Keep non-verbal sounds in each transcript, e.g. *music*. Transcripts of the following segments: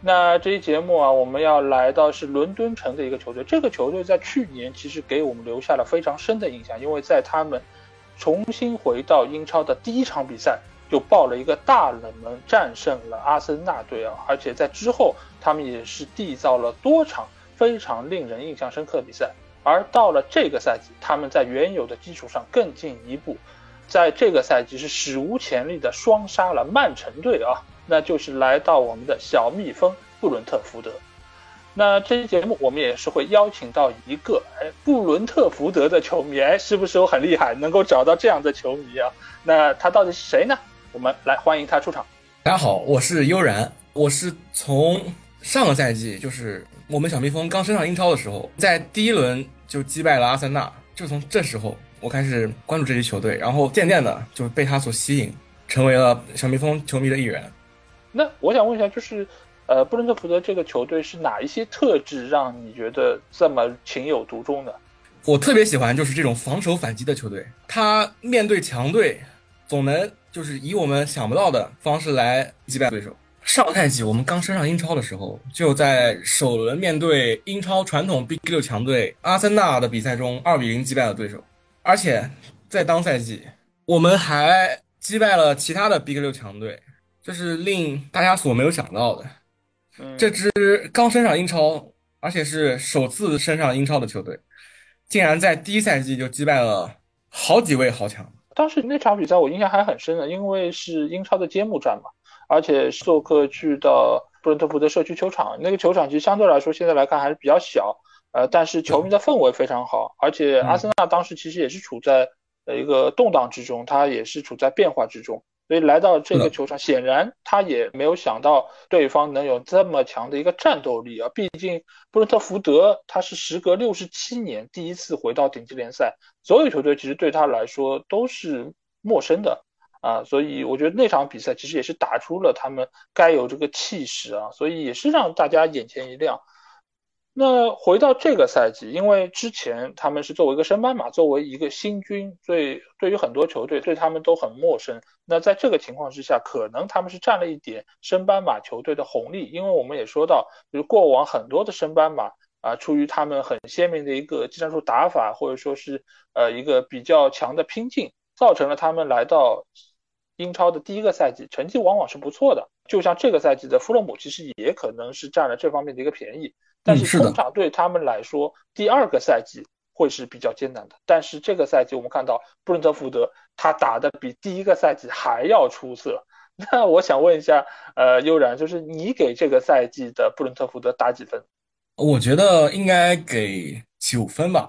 那这一节目啊，我们要来到是伦敦城的一个球队。这个球队在去年其实给我们留下了非常深的印象，因为在他们重新回到英超的第一场比赛就爆了一个大冷门，战胜了阿森纳队啊！而且在之后，他们也是缔造了多场非常令人印象深刻的比赛。而到了这个赛季，他们在原有的基础上更进一步，在这个赛季是史无前例的双杀了曼城队啊！那就是来到我们的小蜜蜂布伦特福德。那这期节目我们也是会邀请到一个哎布伦特福德的球迷，哎是不是我很厉害，能够找到这样的球迷啊？那他到底是谁呢？我们来欢迎他出场。大家好，我是悠然，我是从上个赛季就是我们小蜜蜂刚升上英超的时候，在第一轮就击败了阿森纳，就从这时候我开始关注这支球队，然后渐渐的就被他所吸引，成为了小蜜蜂球迷的一员。那我想问一下，就是，呃，布伦特福德这个球队是哪一些特质让你觉得这么情有独钟的？我特别喜欢就是这种防守反击的球队，他面对强队，总能就是以我们想不到的方式来击败对手。上赛季我们刚升上英超的时候，就在首轮面对英超传统 Big 六强队阿森纳的比赛中，二比零击败了对手，而且在当赛季我们还击败了其他的 Big 六强队。这是令大家所没有想到的，这支刚升上英超，而且是首次升上英超的球队，竟然在第一赛季就击败了好几位豪强。当时那场比赛我印象还很深的，因为是英超的揭幕战嘛，而且做客去到布伦特福德社区球场，那个球场其实相对来说现在来看还是比较小，呃，但是球迷的氛围非常好，而且阿森纳当时其实也是处在呃一个动荡之中，他也是处在变化之中。所以来到这个球场，显然他也没有想到对方能有这么强的一个战斗力啊！毕竟布伦特福德他是时隔六十七年第一次回到顶级联赛，所有球队其实对他来说都是陌生的啊！所以我觉得那场比赛其实也是打出了他们该有这个气势啊！所以也是让大家眼前一亮。那回到这个赛季，因为之前他们是作为一个升班马，作为一个新军，对对于很多球队对他们都很陌生。那在这个情况之下，可能他们是占了一点升班马球队的红利，因为我们也说到，就是过往很多的升班马啊，出于他们很鲜明的一个技战术打法，或者说是呃一个比较强的拼劲，造成了他们来到英超的第一个赛季成绩往往是不错的。就像这个赛季的弗洛姆，其实也可能是占了这方面的一个便宜。但是通常对他们来说，第二个赛季会是比较艰难的。但是这个赛季我们看到布伦特福德他打的比第一个赛季还要出色。*laughs* 那我想问一下，呃，悠然，就是你给这个赛季的布伦特福德打几分？我觉得应该给九分吧。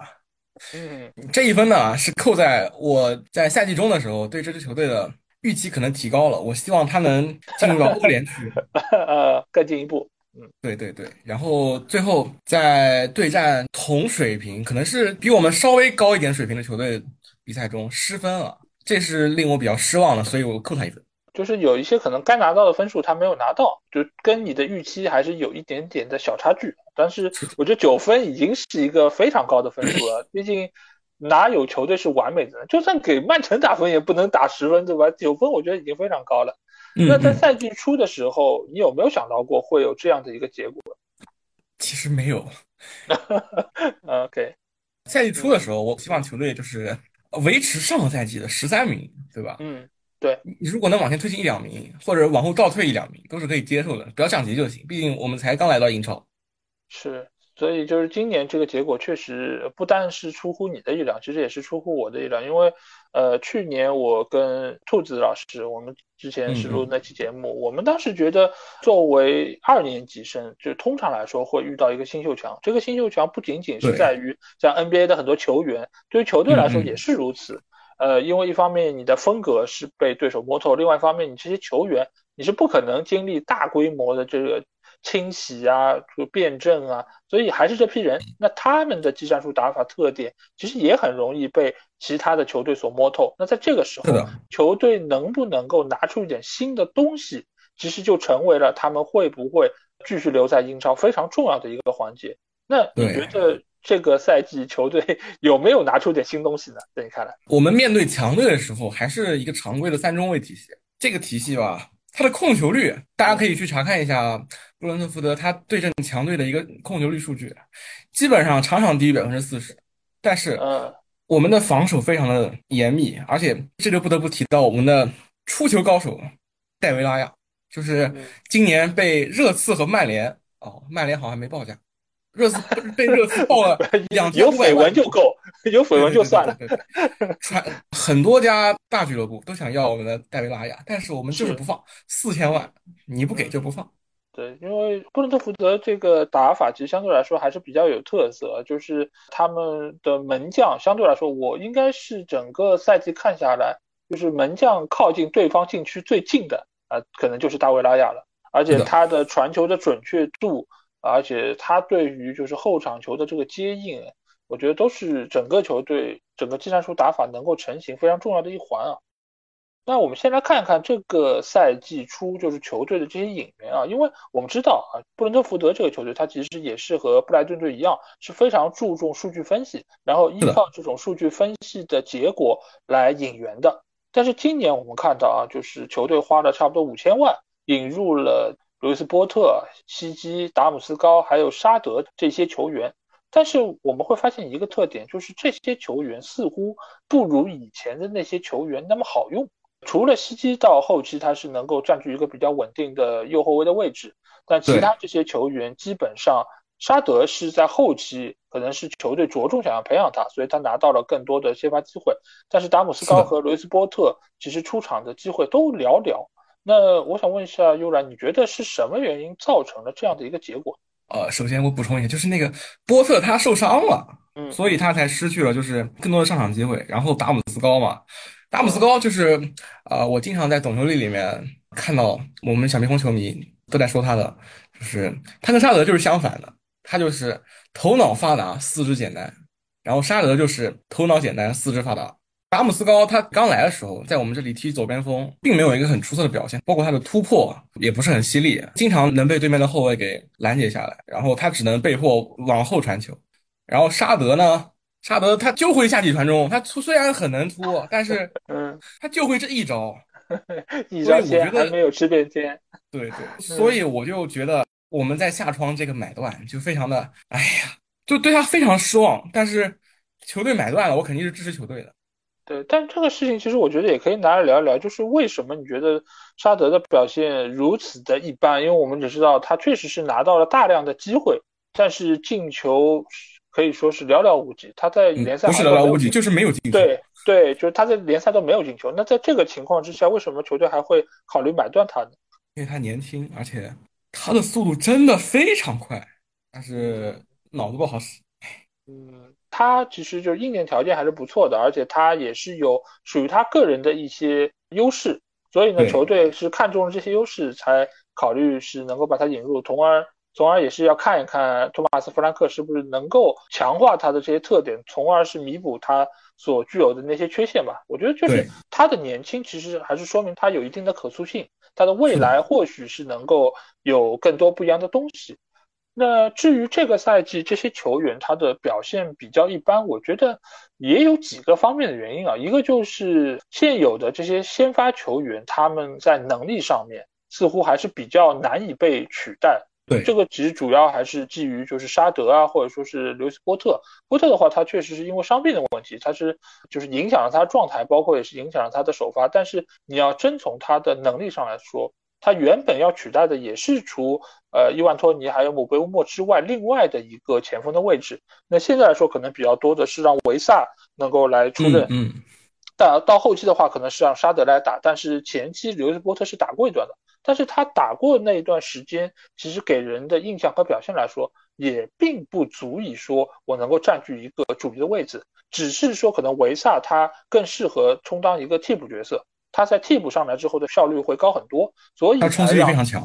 嗯，这一分呢是扣在我在赛季中的时候对这支球队的预期可能提高了，我希望他能进入到欧联区，*laughs* 呃，更进一步。嗯，对对对，然后最后在对战同水平，可能是比我们稍微高一点水平的球队比赛中失分了，这是令我比较失望的，所以我扣他一分。就是有一些可能该拿到的分数他没有拿到，就跟你的预期还是有一点点的小差距。但是我觉得九分已经是一个非常高的分数了，毕竟哪有球队是完美的？就算给曼城打分也不能打十分，对吧？九分我觉得已经非常高了。那在赛季初的时候，你有没有想到过会有这样的一个结果？*laughs* 其实没有。*laughs* OK，赛季初的时候，我希望球队就是维持上个赛季的十三名，对吧？嗯，对。你如果能往前推进一两名，或者往后倒退一两名，都是可以接受的，不要降级就行。毕竟我们才刚来到英超。是。所以就是今年这个结果确实不但是出乎你的意料，其实也是出乎我的意料。因为，呃，去年我跟兔子老师，我们之前是录那期节目，我们当时觉得作为二年级生，就通常来说会遇到一个新秀墙。这个新秀墙不仅仅是在于像 NBA 的很多球员，对于球队来说也是如此。呃，因为一方面你的风格是被对手摸透，另外一方面你这些球员你是不可能经历大规模的这个。清洗啊，就辩证啊，所以还是这批人。那他们的技战术打法特点，其实也很容易被其他的球队所摸透。那在这个时候，球队能不能够拿出一点新的东西，其实就成为了他们会不会继续留在英超非常重要的一个环节。那你觉得？这个赛季球队 *laughs* 有没有拿出点新东西呢？在你看来，我们面对强队的时候，还是一个常规的三中卫体系。这个体系吧，它的控球率，大家可以去查看一下布伦特福德他对阵强队的一个控球率数据，基本上场场低于百分之四十。但是，我们的防守非常的严密，而且这就不得不提到我们的出球高手戴维拉亚，就是今年被热刺和曼联哦，曼联好像没报价。热刺被热刺爆了 *laughs* 两千有绯闻就够，有绯闻就算了。传很多家大俱乐部都想要我们的戴维拉亚，但是我们就是不放四千万，你不给就不放。对，因为布伦特福德这个打法其实相对来说还是比较有特色，就是他们的门将相对来说，我应该是整个赛季看下来，就是门将靠近对方禁区最近的啊，可能就是大卫拉亚了，而且他的传球的准确度。而且他对于就是后场球的这个接应，我觉得都是整个球队整个技战术打法能够成型非常重要的一环啊。那我们先来看一看这个赛季初就是球队的这些引援啊，因为我们知道啊，布伦特福德这个球队，它其实也是和布莱顿队一样，是非常注重数据分析，然后依靠这种数据分析的结果来引援的。但是今年我们看到啊，就是球队花了差不多五千万引入了。路易斯波特、西基、达姆斯高，还有沙德这些球员，但是我们会发现一个特点，就是这些球员似乎不如以前的那些球员那么好用。除了西基到后期他是能够占据一个比较稳定的右后卫的位置，但其他这些球员基本上，沙德是在后期可能是球队着重想要培养他，所以他拿到了更多的先发机会。但是达姆斯高和路易斯波特其实出场的机会都寥寥。那我想问一下悠然，你觉得是什么原因造成了这样的一个结果？呃，首先我补充一下，就是那个波特他受伤了，嗯，所以他才失去了就是更多的上场机会。然后达姆斯高嘛，达姆斯高就是啊，我经常在总球力里面看到我们小蜜蜂球迷都在说他的，就是他跟沙德就是相反的，他就是头脑发达，四肢简单，然后沙德就是头脑简单，四肢发达。达姆斯高他刚来的时候，在我们这里踢左边锋，并没有一个很出色的表现，包括他的突破也不是很犀利，经常能被对面的后卫给拦截下来，然后他只能被迫往后传球。然后沙德呢，沙德他就会下底传中，他突虽然很能突，但是 *laughs* 嗯，他就会这一招，一招鲜还没有吃遍天。对对，所以我就觉得我们在下窗这个买断就非常的，哎呀，就对他非常失望。但是球队买断了，我肯定是支持球队的。对，但这个事情其实我觉得也可以拿来聊一聊，就是为什么你觉得沙德的表现如此的一般？因为我们只知道他确实是拿到了大量的机会，但是进球可以说是寥寥无几。他在联赛不是寥寥无几，就是没有进球。对对，就是他在联赛都没有进球。那在这个情况之下，为什么球队还会考虑买断他呢？因为他年轻，而且他的速度真的非常快，但是脑子不好使。嗯。他其实就是硬件条件还是不错的，而且他也是有属于他个人的一些优势，所以呢，球队是看中了这些优势才考虑是能够把他引入，从而从而也是要看一看托马斯弗兰克是不是能够强化他的这些特点，从而是弥补他所具有的那些缺陷吧。我觉得就是他的年轻其实还是说明他有一定的可塑性，他的未来或许是能够有更多不一样的东西。那至于这个赛季这些球员他的表现比较一般，我觉得也有几个方面的原因啊。一个就是现有的这些先发球员，他们在能力上面似乎还是比较难以被取代。对，这个其实主要还是基于就是沙德啊，或者说是刘斯波特。波特的话，他确实是因为伤病的问题，他是就是影响了他的状态，包括也是影响了他的首发。但是你要真从他的能力上来说，他原本要取代的也是除呃伊万托尼还有姆贝乌莫之外另外的一个前锋的位置。那现在来说，可能比较多的是让维萨能够来出任。嗯。但到后期的话，可能是让沙德来打。但是前期刘斯波特是打过一段的，但是他打过那一段时间，其实给人的印象和表现来说，也并不足以说我能够占据一个主力的位置。只是说可能维萨他更适合充当一个替补角色。他在替补上来之后的效率会高很多，所以他冲击力非常强。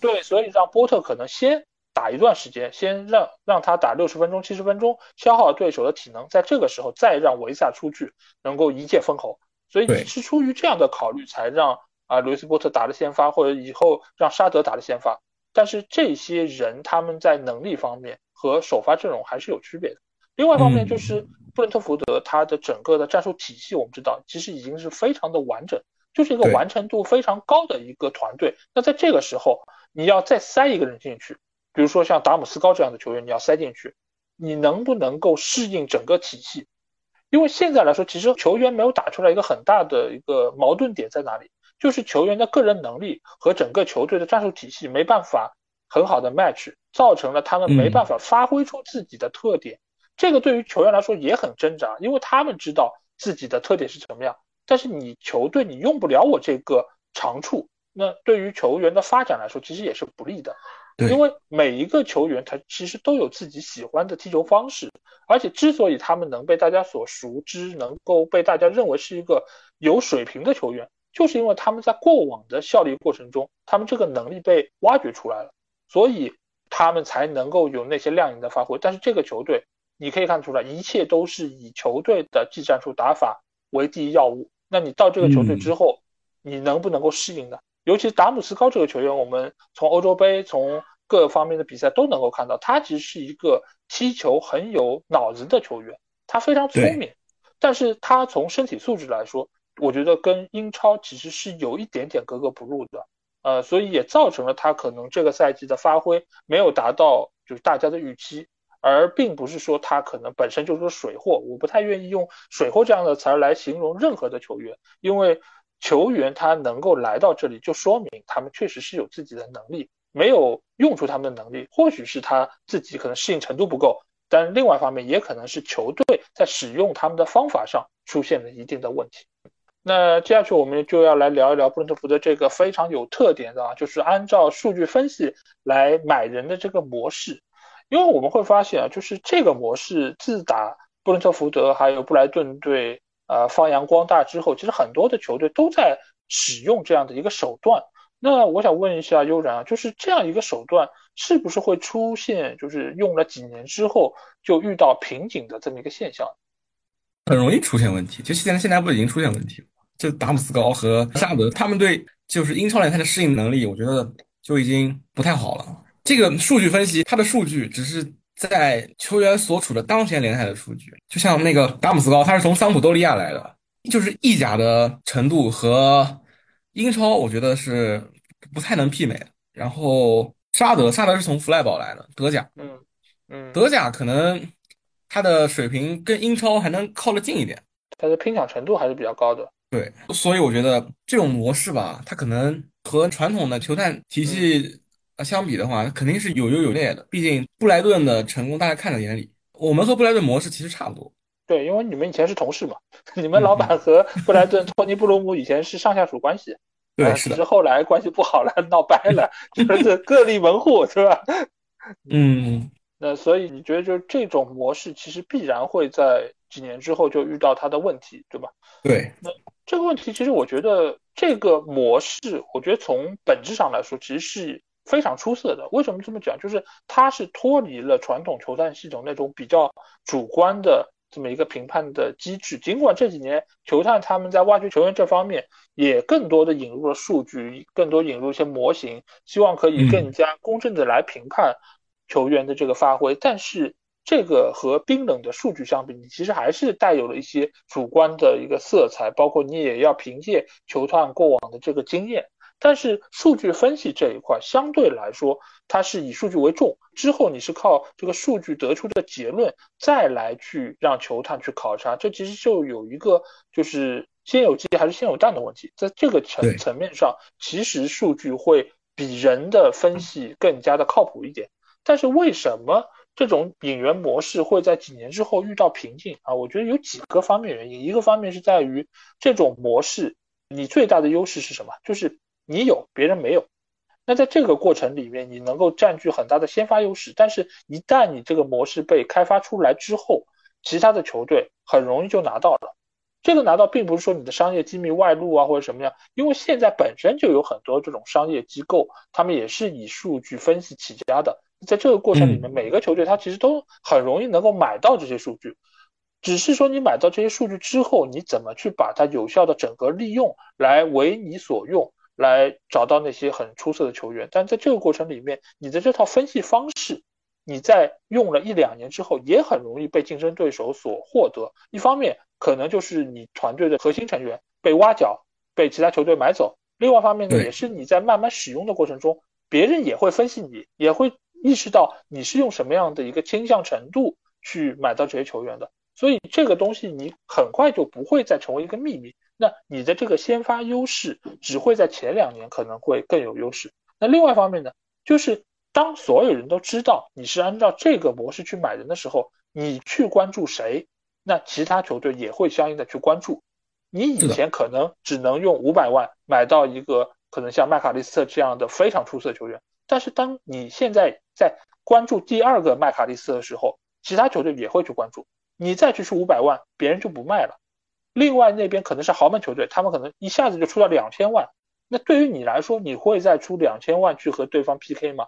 对，所以让波特可能先打一段时间，先让让他打六十分钟、七十分钟，消耗对手的体能，在这个时候再让维萨出去，能够一剑封喉。所以是出于这样的考虑，才让啊卢伊斯波特打了先发，或者以后让沙德打了先发。但是这些人他们在能力方面和首发阵容还是有区别的。另外一方面就是布伦特福德他的整个的战术体系，我们知道其实已经是非常的完整，就是一个完成度非常高的一个团队。那在这个时候，你要再塞一个人进去，比如说像达姆斯高这样的球员，你要塞进去，你能不能够适应整个体系？因为现在来说，其实球员没有打出来一个很大的一个矛盾点在哪里，就是球员的个人能力和整个球队的战术体系没办法很好的 match，造成了他们没办法发挥出自己的特点。这个对于球员来说也很挣扎，因为他们知道自己的特点是什么样，但是你球队你用不了我这个长处，那对于球员的发展来说其实也是不利的。因为每一个球员他其实都有自己喜欢的踢球方式，而且之所以他们能被大家所熟知，能够被大家认为是一个有水平的球员，就是因为他们在过往的效力过程中，他们这个能力被挖掘出来了，所以他们才能够有那些亮眼的发挥。但是这个球队，你可以看出来，一切都是以球队的技战术打法为第一要务。那你到这个球队之后，你能不能够适应呢？尤其达姆斯高这个球员，我们从欧洲杯从各方面的比赛都能够看到，他其实是一个踢球很有脑子的球员，他非常聪明，但是他从身体素质来说，我觉得跟英超其实是有一点点格格不入的，呃，所以也造成了他可能这个赛季的发挥没有达到就是大家的预期，而并不是说他可能本身就是个水货，我不太愿意用水货这样的词儿来形容任何的球员，因为。球员他能够来到这里，就说明他们确实是有自己的能力，没有用出他们的能力，或许是他自己可能适应程度不够，但另外一方面也可能是球队在使用他们的方法上出现了一定的问题。那接下去我们就要来聊一聊布伦特福德这个非常有特点的啊，就是按照数据分析来买人的这个模式，因为我们会发现啊，就是这个模式自打布伦特福德还有布莱顿队。呃，发扬光大之后，其实很多的球队都在使用这样的一个手段。那我想问一下悠然啊，就是这样一个手段，是不是会出现就是用了几年之后就遇到瓶颈的这么一个现象？很容易出现问题。就现在现在不已经出现问题了？就达姆斯高和沙德他们对就是英超联赛的适应能力，我觉得就已经不太好了。这个数据分析，它的数据只是。在球员所处的当前联赛的数据，就像那个达姆斯高，他是从桑普多利亚来的，就是意甲的程度和英超，我觉得是不太能媲美的。然后沙德，沙德是从弗赖堡来的，德甲，嗯嗯，德甲可能他的水平跟英超还能靠得近一点，他的拼抢程度还是比较高的。对，所以我觉得这种模式吧，它可能和传统的球探体系。相比的话，肯定是有优有劣的。毕竟布莱顿的成功大家看在眼里，我们和布莱顿模式其实差不多。对，因为你们以前是同事嘛，*laughs* 你们老板和布莱顿托尼布鲁姆以前是上下属关系。对，是的。后来关系不好了，闹掰了，*laughs* 就是各立门户，是吧？*laughs* 嗯。那所以你觉得，就是这种模式其实必然会在几年之后就遇到它的问题，对吧？对。那这个问题，其实我觉得这个模式，我觉得从本质上来说，其实是。非常出色的，为什么这么讲？就是他是脱离了传统球探系统那种比较主观的这么一个评判的机制。尽管这几年球探他们在挖掘球员这方面也更多的引入了数据，更多引入一些模型，希望可以更加公正的来评判球员的这个发挥。但是这个和冰冷的数据相比，你其实还是带有了一些主观的一个色彩，包括你也要凭借球探过往的这个经验。但是数据分析这一块相对来说，它是以数据为重，之后你是靠这个数据得出的结论再来去让球探去考察，这其实就有一个就是先有鸡还是先有蛋的问题，在这个层层面上，其实数据会比人的分析更加的靠谱一点。但是为什么这种引援模式会在几年之后遇到瓶颈啊？我觉得有几个方面原因，一个方面是在于这种模式，你最大的优势是什么？就是。你有别人没有，那在这个过程里面，你能够占据很大的先发优势。但是，一旦你这个模式被开发出来之后，其他的球队很容易就拿到了。这个拿到并不是说你的商业机密外露啊，或者什么样？因为现在本身就有很多这种商业机构，他们也是以数据分析起家的。在这个过程里面，每个球队他其实都很容易能够买到这些数据，只是说你买到这些数据之后，你怎么去把它有效的整合利用，来为你所用，来找到那些很出色的球员。但在这个过程里面，你的这套分析方式。你在用了一两年之后，也很容易被竞争对手所获得。一方面，可能就是你团队的核心成员被挖角，被其他球队买走；另外一方面呢，也是你在慢慢使用的过程中，别人也会分析你，也会意识到你是用什么样的一个倾向程度去买到这些球员的。所以这个东西你很快就不会再成为一个秘密。那你的这个先发优势只会在前两年可能会更有优势。那另外一方面呢，就是。当所有人都知道你是按照这个模式去买人的时候，你去关注谁，那其他球队也会相应的去关注。你以前可能只能用五百万买到一个可能像麦卡利斯特这样的非常出色球员，但是当你现在在关注第二个麦卡利斯特的时候，其他球队也会去关注。你再去出五百万，别人就不卖了。另外那边可能是豪门球队，他们可能一下子就出到两千万，那对于你来说，你会再出两千万去和对方 PK 吗？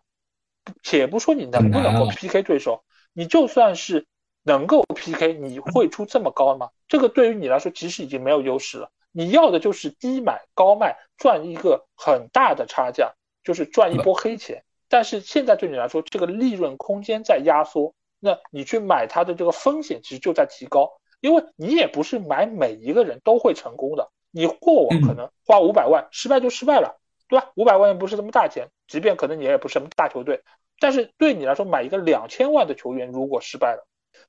且不说你能不能够 PK 对手，你就算是能够 PK，你会出这么高吗？这个对于你来说其实已经没有优势了。你要的就是低买高卖，赚一个很大的差价，就是赚一波黑钱。但是现在对你来说，这个利润空间在压缩，那你去买它的这个风险其实就在提高，因为你也不是买每一个人都会成功的。你过往可能花五百万失败就失败了。对吧？五百万也不是什么大钱，即便可能你也不是什么大球队，但是对你来说买一个两千万的球员，如果失败了，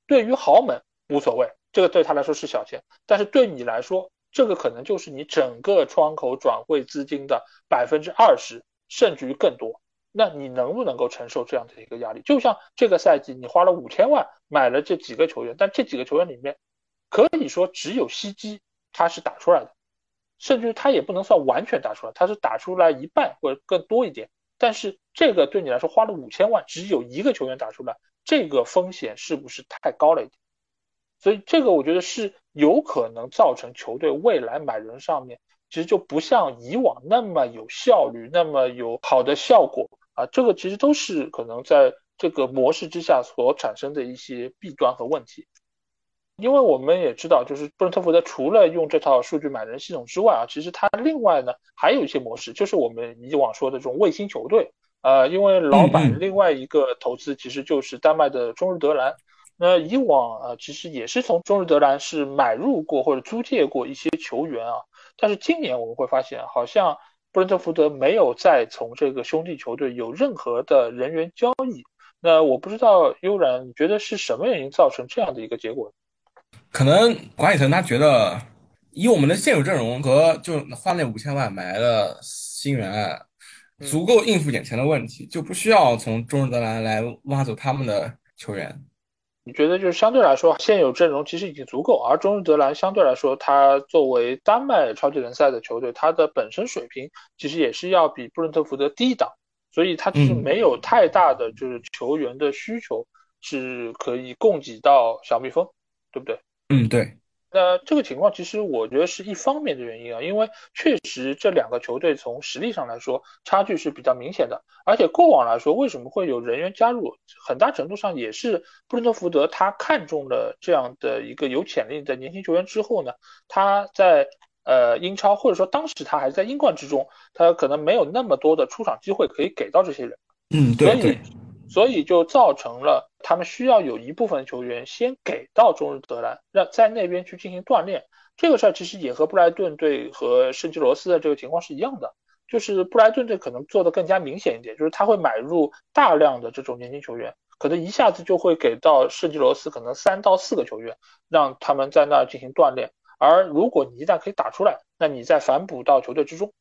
对于豪门无所谓，这个对他来说是小钱，但是对你来说，这个可能就是你整个窗口转会资金的百分之二十，甚至于更多。那你能不能够承受这样的一个压力？就像这个赛季你花了五千万买了这几个球员，但这几个球员里面，可以说只有西基他是打出来的。甚至他也不能算完全打出来，他是打出来一半或者更多一点。但是这个对你来说花了五千万，只有一个球员打出来，这个风险是不是太高了一点？所以这个我觉得是有可能造成球队未来买人上面其实就不像以往那么有效率，那么有好的效果啊。这个其实都是可能在这个模式之下所产生的一些弊端和问题。因为我们也知道，就是布伦特福德除了用这套数据买人系统之外啊，其实它另外呢还有一些模式，就是我们以往说的这种卫星球队。呃，因为老板另外一个投资其实就是丹麦的中日德兰。那以往啊，其实也是从中日德兰是买入过或者租借过一些球员啊。但是今年我们会发现，好像布伦特福德没有再从这个兄弟球队有任何的人员交易。那我不知道悠然，你觉得是什么原因造成这样的一个结果？可能管理层他觉得，以我们的现有阵容和就花那五千万买的新援，足够应付眼前的问题，就不需要从中日德兰来挖走他们的球员。你觉得就是相对来说，现有阵容其实已经足够，而中日德兰相对来说，它作为丹麦超级联赛的球队，它的本身水平其实也是要比布伦特福德低一档，所以它其实没有太大的就是球员的需求是可以供给到小蜜蜂，对不对？嗯，对，那这个情况其实我觉得是一方面的原因啊，因为确实这两个球队从实力上来说差距是比较明显的，而且过往来说为什么会有人员加入，很大程度上也是布伦特福德他看中了这样的一个有潜力的年轻球员之后呢，他在呃英超或者说当时他还在英冠之中，他可能没有那么多的出场机会可以给到这些人，嗯，对对。所以所以就造成了他们需要有一部分球员先给到中日德兰，让在那边去进行锻炼。这个事儿其实也和布莱顿队和圣吉罗斯的这个情况是一样的，就是布莱顿队可能做的更加明显一点，就是他会买入大量的这种年轻球员，可能一下子就会给到圣吉罗斯可能三到四个球员，让他们在那儿进行锻炼。而如果你一旦可以打出来，那你再反哺到球队之中。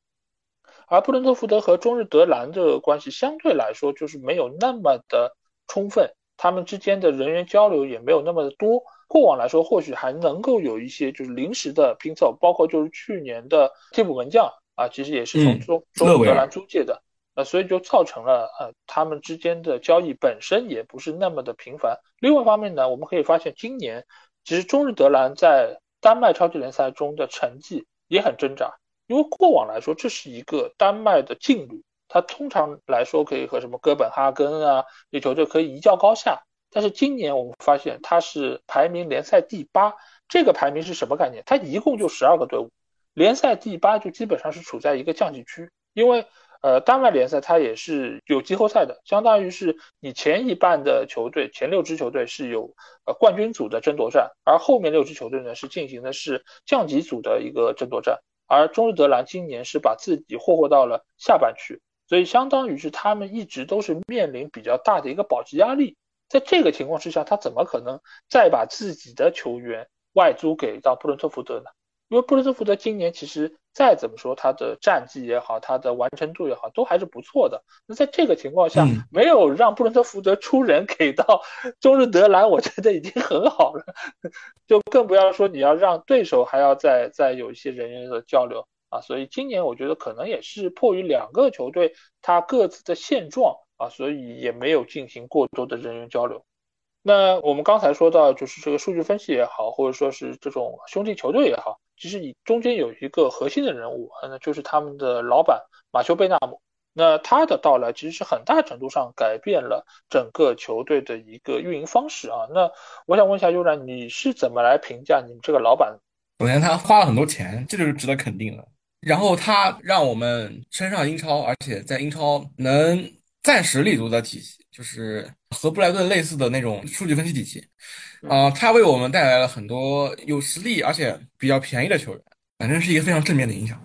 而布伦特福德和中日德兰的关系相对来说就是没有那么的充分，他们之间的人员交流也没有那么的多。过往来说，或许还能够有一些就是临时的拼凑，包括就是去年的替补门将啊，其实也是从中中日德兰租借的，呃，所以就造成了呃他们之间的交易本身也不是那么的频繁。另外一方面呢，我们可以发现今年其实中日德兰在丹麦超级联赛中的成绩也很挣扎，因为过往来说这是一个丹麦的劲旅，它通常来说可以和什么哥本哈根啊这球队可以一较高下。但是今年我们发现它是排名联赛第八，这个排名是什么概念？它一共就十二个队伍，联赛第八就基本上是处在一个降级区，因为呃丹麦联赛它也是有季后赛的，相当于是你前一半的球队前六支球队是有呃冠军组的争夺战，而后面六支球队呢是进行的是降级组的一个争夺战，而中日德兰今年是把自己霍霍到了下半区，所以相当于是他们一直都是面临比较大的一个保级压力。在这个情况之下，他怎么可能再把自己的球员外租给到布伦特福德呢？因为布伦特福德今年其实再怎么说，他的战绩也好，他的完成度也好，都还是不错的。那在这个情况下，没有让布伦特福德出人给到 *laughs* 中日德兰，我觉得已经很好了。就更不要说你要让对手还要再再有一些人员的交流啊。所以今年我觉得可能也是迫于两个球队他各自的现状。啊，所以也没有进行过多的人员交流。那我们刚才说到，就是这个数据分析也好，或者说是这种兄弟球队也好，其实你中间有一个核心的人物，那就是他们的老板马修贝纳姆。那他的到来其实是很大程度上改变了整个球队的一个运营方式啊。那我想问一下悠然，你是怎么来评价你们这个老板？首先，他花了很多钱，这就是值得肯定的。然后他让我们升上英超，而且在英超能。暂时立足的体系，就是和布莱顿类似的那种数据分析体系，啊，他为我们带来了很多有实力而且比较便宜的球员，反正是一个非常正面的影响。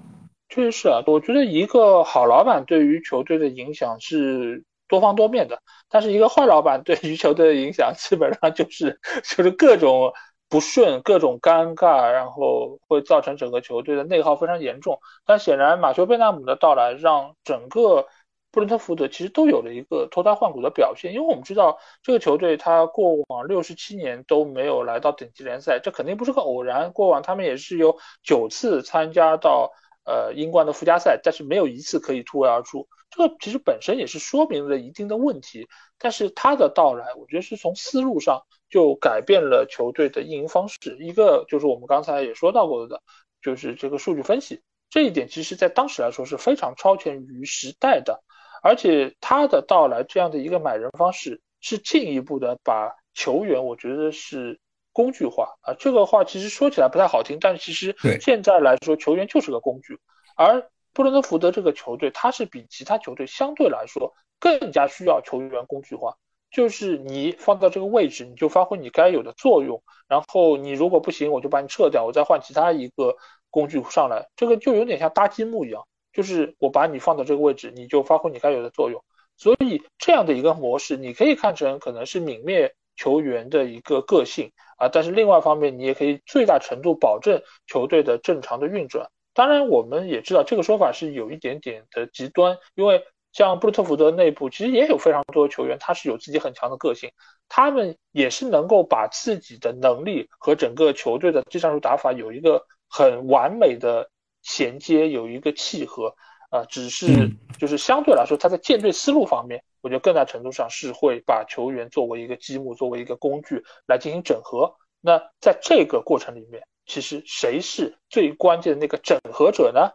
确实是啊，我觉得一个好老板对于球队的影响是多方多面的，但是一个坏老板对于球队的影响基本上就是就是各种不顺、各种尴尬，然后会造成整个球队的内耗非常严重。但显然马修贝纳姆的到来让整个。布伦特福德其实都有了一个脱胎换骨的表现，因为我们知道这个球队他过往六十七年都没有来到顶级联赛，这肯定不是个偶然。过往他们也是有九次参加到呃英冠的附加赛，但是没有一次可以突围而出。这个其实本身也是说明了一定的问题。但是他的到来，我觉得是从思路上就改变了球队的运营方式。一个就是我们刚才也说到过的，就是这个数据分析这一点，其实在当时来说是非常超前于时代的。而且他的到来，这样的一个买人方式，是进一步的把球员，我觉得是工具化啊。这个话其实说起来不太好听，但是其实现在来说，球员就是个工具。而布伦特福德这个球队，它是比其他球队相对来说更加需要球员工具化，就是你放到这个位置，你就发挥你该有的作用，然后你如果不行，我就把你撤掉，我再换其他一个工具上来。这个就有点像搭积木一样。就是我把你放到这个位置，你就发挥你该有的作用。所以这样的一个模式，你可以看成可能是泯灭球员的一个个性啊。但是另外一方面，你也可以最大程度保证球队的正常的运转。当然，我们也知道这个说法是有一点点的极端，因为像布鲁特福德内部其实也有非常多的球员，他是有自己很强的个性，他们也是能够把自己的能力和整个球队的技战术打法有一个很完美的。衔接有一个契合，啊，只是就是相对来说，他在建队思路方面，我觉得更大程度上是会把球员作为一个积木，作为一个工具来进行整合。那在这个过程里面，其实谁是最关键的那个整合者呢？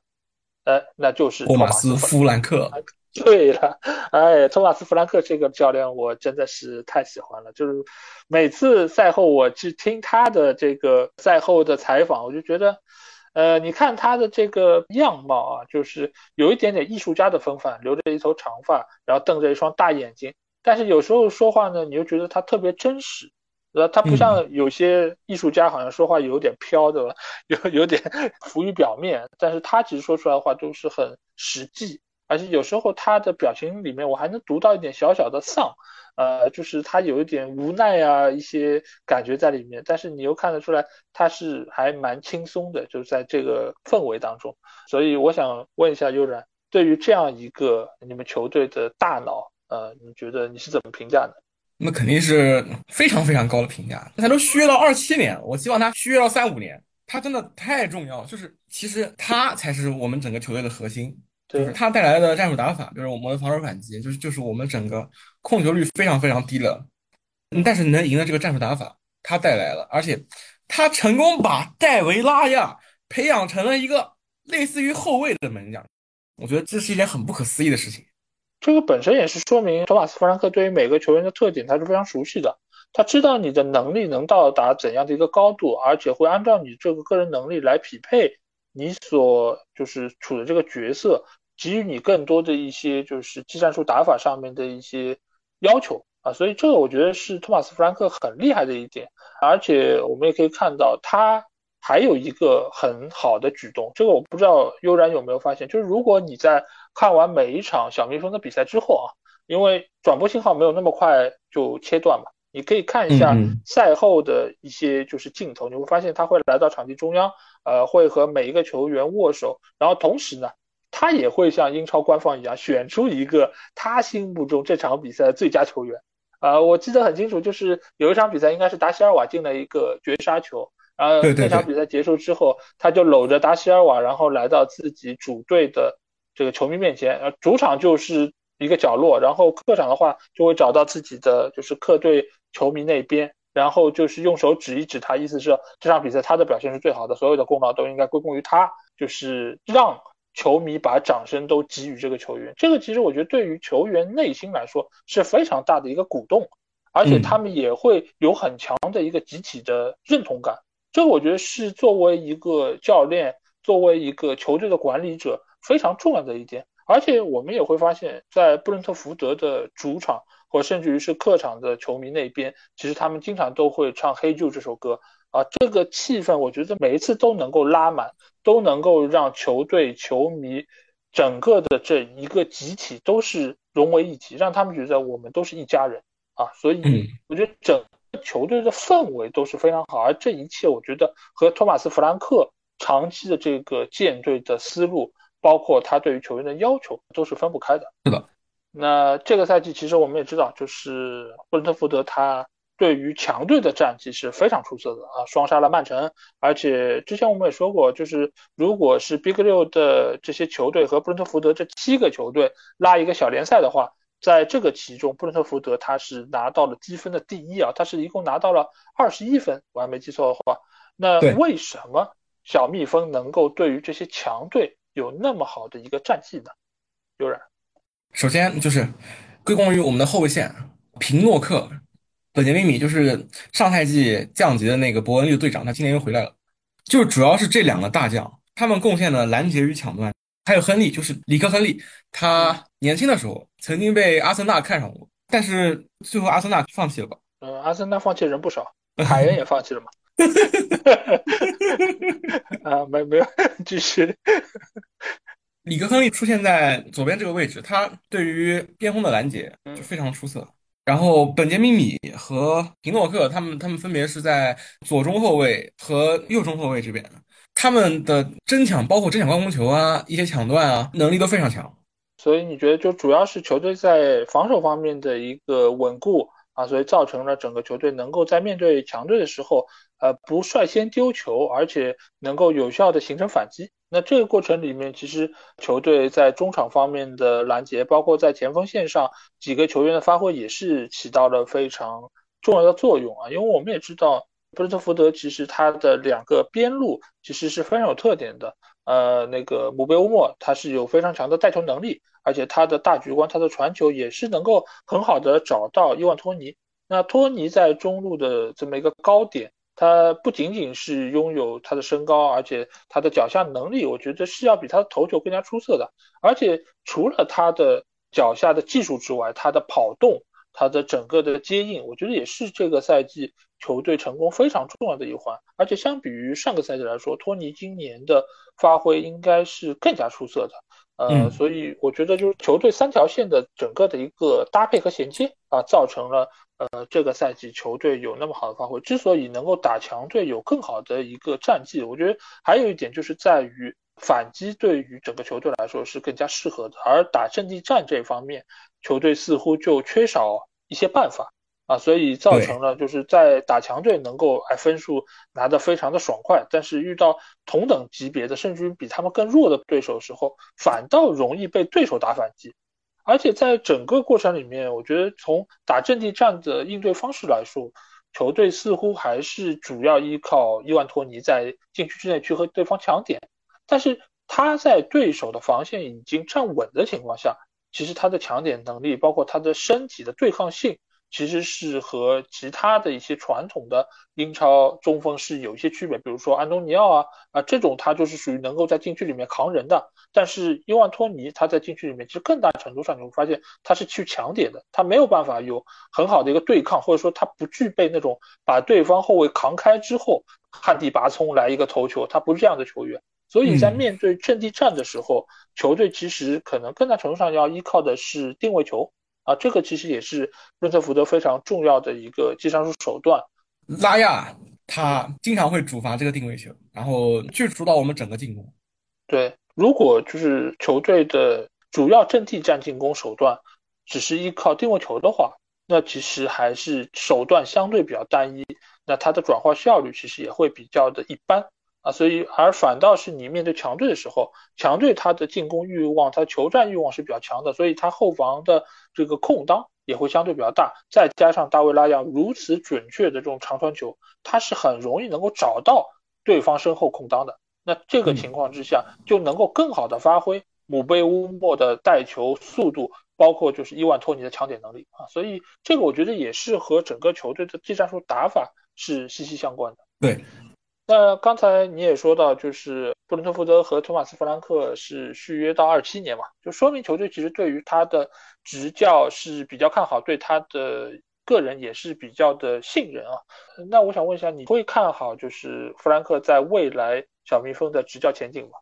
呃，那就是托马斯·弗兰克。对了，哎，托马斯·弗兰克这个教练，我真的是太喜欢了。就是每次赛后我去听他的这个赛后的采访，我就觉得。呃，你看他的这个样貌啊，就是有一点点艺术家的风范，留着一头长发，然后瞪着一双大眼睛。但是有时候说话呢，你又觉得他特别真实，呃，他不像有些艺术家，好像说话有点飘的，*laughs* 有有点浮于表面。但是他其实说出来的话都是很实际，而且有时候他的表情里面，我还能读到一点小小的丧。呃，就是他有一点无奈啊，一些感觉在里面，但是你又看得出来他是还蛮轻松的，就是在这个氛围当中。所以我想问一下悠然，对于这样一个你们球队的大脑，呃，你觉得你是怎么评价的？那肯定是非常非常高的评价。他都续约到二七年，我希望他续约到三五年。他真的太重要，就是其实他才是我们整个球队的核心。就是他带来的战术打法，就是我们的防守反击，就是就是我们整个控球率非常非常低了，但是能赢的这个战术打法他带来了，而且他成功把戴维拉亚培养成了一个类似于后卫的门将，我觉得这是一件很不可思议的事情。这个本身也是说明托马斯·弗兰克对于每个球员的特点他是非常熟悉的，他知道你的能力能到达怎样的一个高度，而且会按照你这个个人能力来匹配你所就是处的这个角色，给予你更多的一些就是技战术打法上面的一些要求。啊，所以这个我觉得是托马斯·弗兰克很厉害的一点，而且我们也可以看到他还有一个很好的举动，这个我不知道悠然有没有发现，就是如果你在看完每一场小蜜蜂的比赛之后啊，因为转播信号没有那么快就切断嘛，你可以看一下赛后的一些就是镜头，你会发现他会来到场地中央，呃，会和每一个球员握手，然后同时呢，他也会像英超官方一样选出一个他心目中这场比赛的最佳球员。呃，我记得很清楚，就是有一场比赛应该是达西尔瓦进了一个绝杀球，然后那场比赛结束之后，他就搂着达西尔瓦，然后来到自己主队的。这个球迷面前，呃，主场就是一个角落，然后客场的话就会找到自己的就是客队球迷那边，然后就是用手指一指他，意思是这场比赛他的表现是最好的，所有的功劳都应该归功于他，就是让球迷把掌声都给予这个球员。这个其实我觉得对于球员内心来说是非常大的一个鼓动，而且他们也会有很强的一个集体的认同感。这个我觉得是作为一个教练，作为一个球队的管理者。非常重要的一点，而且我们也会发现，在布伦特福德的主场，或甚至于是客场的球迷那边，其实他们经常都会唱《黑旧》这首歌啊，这个气氛，我觉得每一次都能够拉满，都能够让球队球迷整个的这一个集体都是融为一体，让他们觉得我们都是一家人啊，所以我觉得整个球队的氛围都是非常好，而这一切，我觉得和托马斯·弗兰克长期的这个建队的思路。包括他对于球员的要求都是分不开的。是的，那这个赛季其实我们也知道，就是布伦特福德他对于强队的战绩是非常出色的啊，双杀了曼城。而且之前我们也说过，就是如果是 Big 六的这些球队和布伦特福德这七个球队拉一个小联赛的话，在这个其中，布伦特福德他是拿到了积分的第一啊，他是一共拿到了二十一分，我还没记错的话。那为什么小蜜蜂能够对于这些强队？有那么好的一个战绩呢？悠然，首先就是归功于我们的后卫线，平诺克、本杰明米，就是上赛季降级的那个伯恩利队长，他今年又回来了。就主要是这两个大将，他们贡献了拦截与抢断。还有亨利，就是里克·亨利，他年轻的时候曾经被阿森纳看上过，但是最后阿森纳放弃了吧？嗯，阿森纳放弃人不少，海恩也放弃了嘛。*laughs* 啊，没没有，继续。里格·亨利出现在左边这个位置，他对于边锋的拦截就非常出色。然后本杰明·米和皮诺克，他们他们分别是在左中后卫和右中后卫这边，他们的争抢，包括争抢高空球啊，一些抢断啊，能力都非常强。所以你觉得，就主要是球队在防守方面的一个稳固啊，所以造成了整个球队能够在面对强队的时候。呃，不率先丢球，而且能够有效的形成反击。那这个过程里面，其实球队在中场方面的拦截，包括在前锋线上几个球员的发挥，也是起到了非常重要的作用啊。因为我们也知道，布伦特福德其实他的两个边路其实是非常有特点的。呃，那个姆贝乌莫他是有非常强的带球能力，而且他的大局观、他的传球也是能够很好的找到伊万托尼。那托尼在中路的这么一个高点。他不仅仅是拥有他的身高，而且他的脚下能力，我觉得是要比他的头球更加出色的。而且除了他的脚下的技术之外，他的跑动，他的整个的接应，我觉得也是这个赛季球队成功非常重要的一环。而且相比于上个赛季来说，托尼今年的发挥应该是更加出色的。呃，所以我觉得就是球队三条线的整个的一个搭配和衔接啊，造成了。呃，这个赛季球队有那么好的发挥，之所以能够打强队，有更好的一个战绩，我觉得还有一点就是在于反击对于整个球队来说是更加适合的，而打阵地战这方面，球队似乎就缺少一些办法啊，所以造成了就是在打强队能够哎分数拿得非常的爽快，但是遇到同等级别的甚至于比他们更弱的对手时候，反倒容易被对手打反击。而且在整个过程里面，我觉得从打阵地战的应对方式来说，球队似乎还是主要依靠伊万托尼在禁区之内去和对方抢点，但是他在对手的防线已经站稳的情况下，其实他的抢点能力，包括他的身体的对抗性。其实是和其他的一些传统的英超中锋是有一些区别，比如说安东尼奥啊啊这种他就是属于能够在禁区里面扛人的，但是伊万托尼他在禁区里面其实更大程度上你会发现他是去抢点的，他没有办法有很好的一个对抗，或者说他不具备那种把对方后卫扛开之后旱地拔葱来一个头球，他不是这样的球员，所以在面对阵地战的时候，球队其实可能更大程度上要依靠的是定位球。啊，这个其实也是润特福德非常重要的一个技战术手段。拉亚他经常会主罚这个定位球，然后去主导我们整个进攻。对，如果就是球队的主要阵地战进攻手段只是依靠定位球的话，那其实还是手段相对比较单一，那它的转化效率其实也会比较的一般。啊，所以而反倒是你面对强队的时候，强队他的进攻欲望、他球战欲望是比较强的，所以他后防的这个空当也会相对比较大。再加上大卫拉扬如此准确的这种长传球，他是很容易能够找到对方身后空当的。那这个情况之下，就能够更好的发挥姆贝乌莫的带球速度，包括就是伊万托尼的抢点能力啊。所以这个我觉得也是和整个球队的技战术打法是息息相关的。对。那刚才你也说到，就是布伦特福德和托马斯弗兰克是续约到二七年嘛，就说明球队其实对于他的执教是比较看好，对他的个人也是比较的信任啊。那我想问一下，你会看好就是弗兰克在未来小蜜蜂的执教前景吗？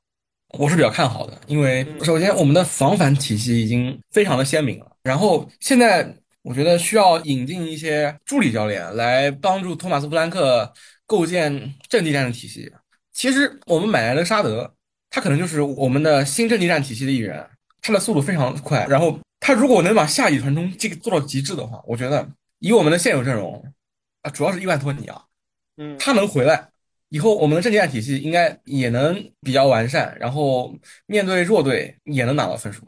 我是比较看好的，因为首先我们的防反体系已经非常的鲜明了，然后现在我觉得需要引进一些助理教练来帮助托马斯弗兰克。构建阵地战的体系，其实我们买来的沙德，他可能就是我们的新阵地战体系的一员。他的速度非常快，然后他如果能把下底传中这个做到极致的话，我觉得以我们的现有阵容啊，主要是伊万托尼啊，嗯，他能回来以后，我们的阵地战体系应该也能比较完善，然后面对弱队也能拿到分数。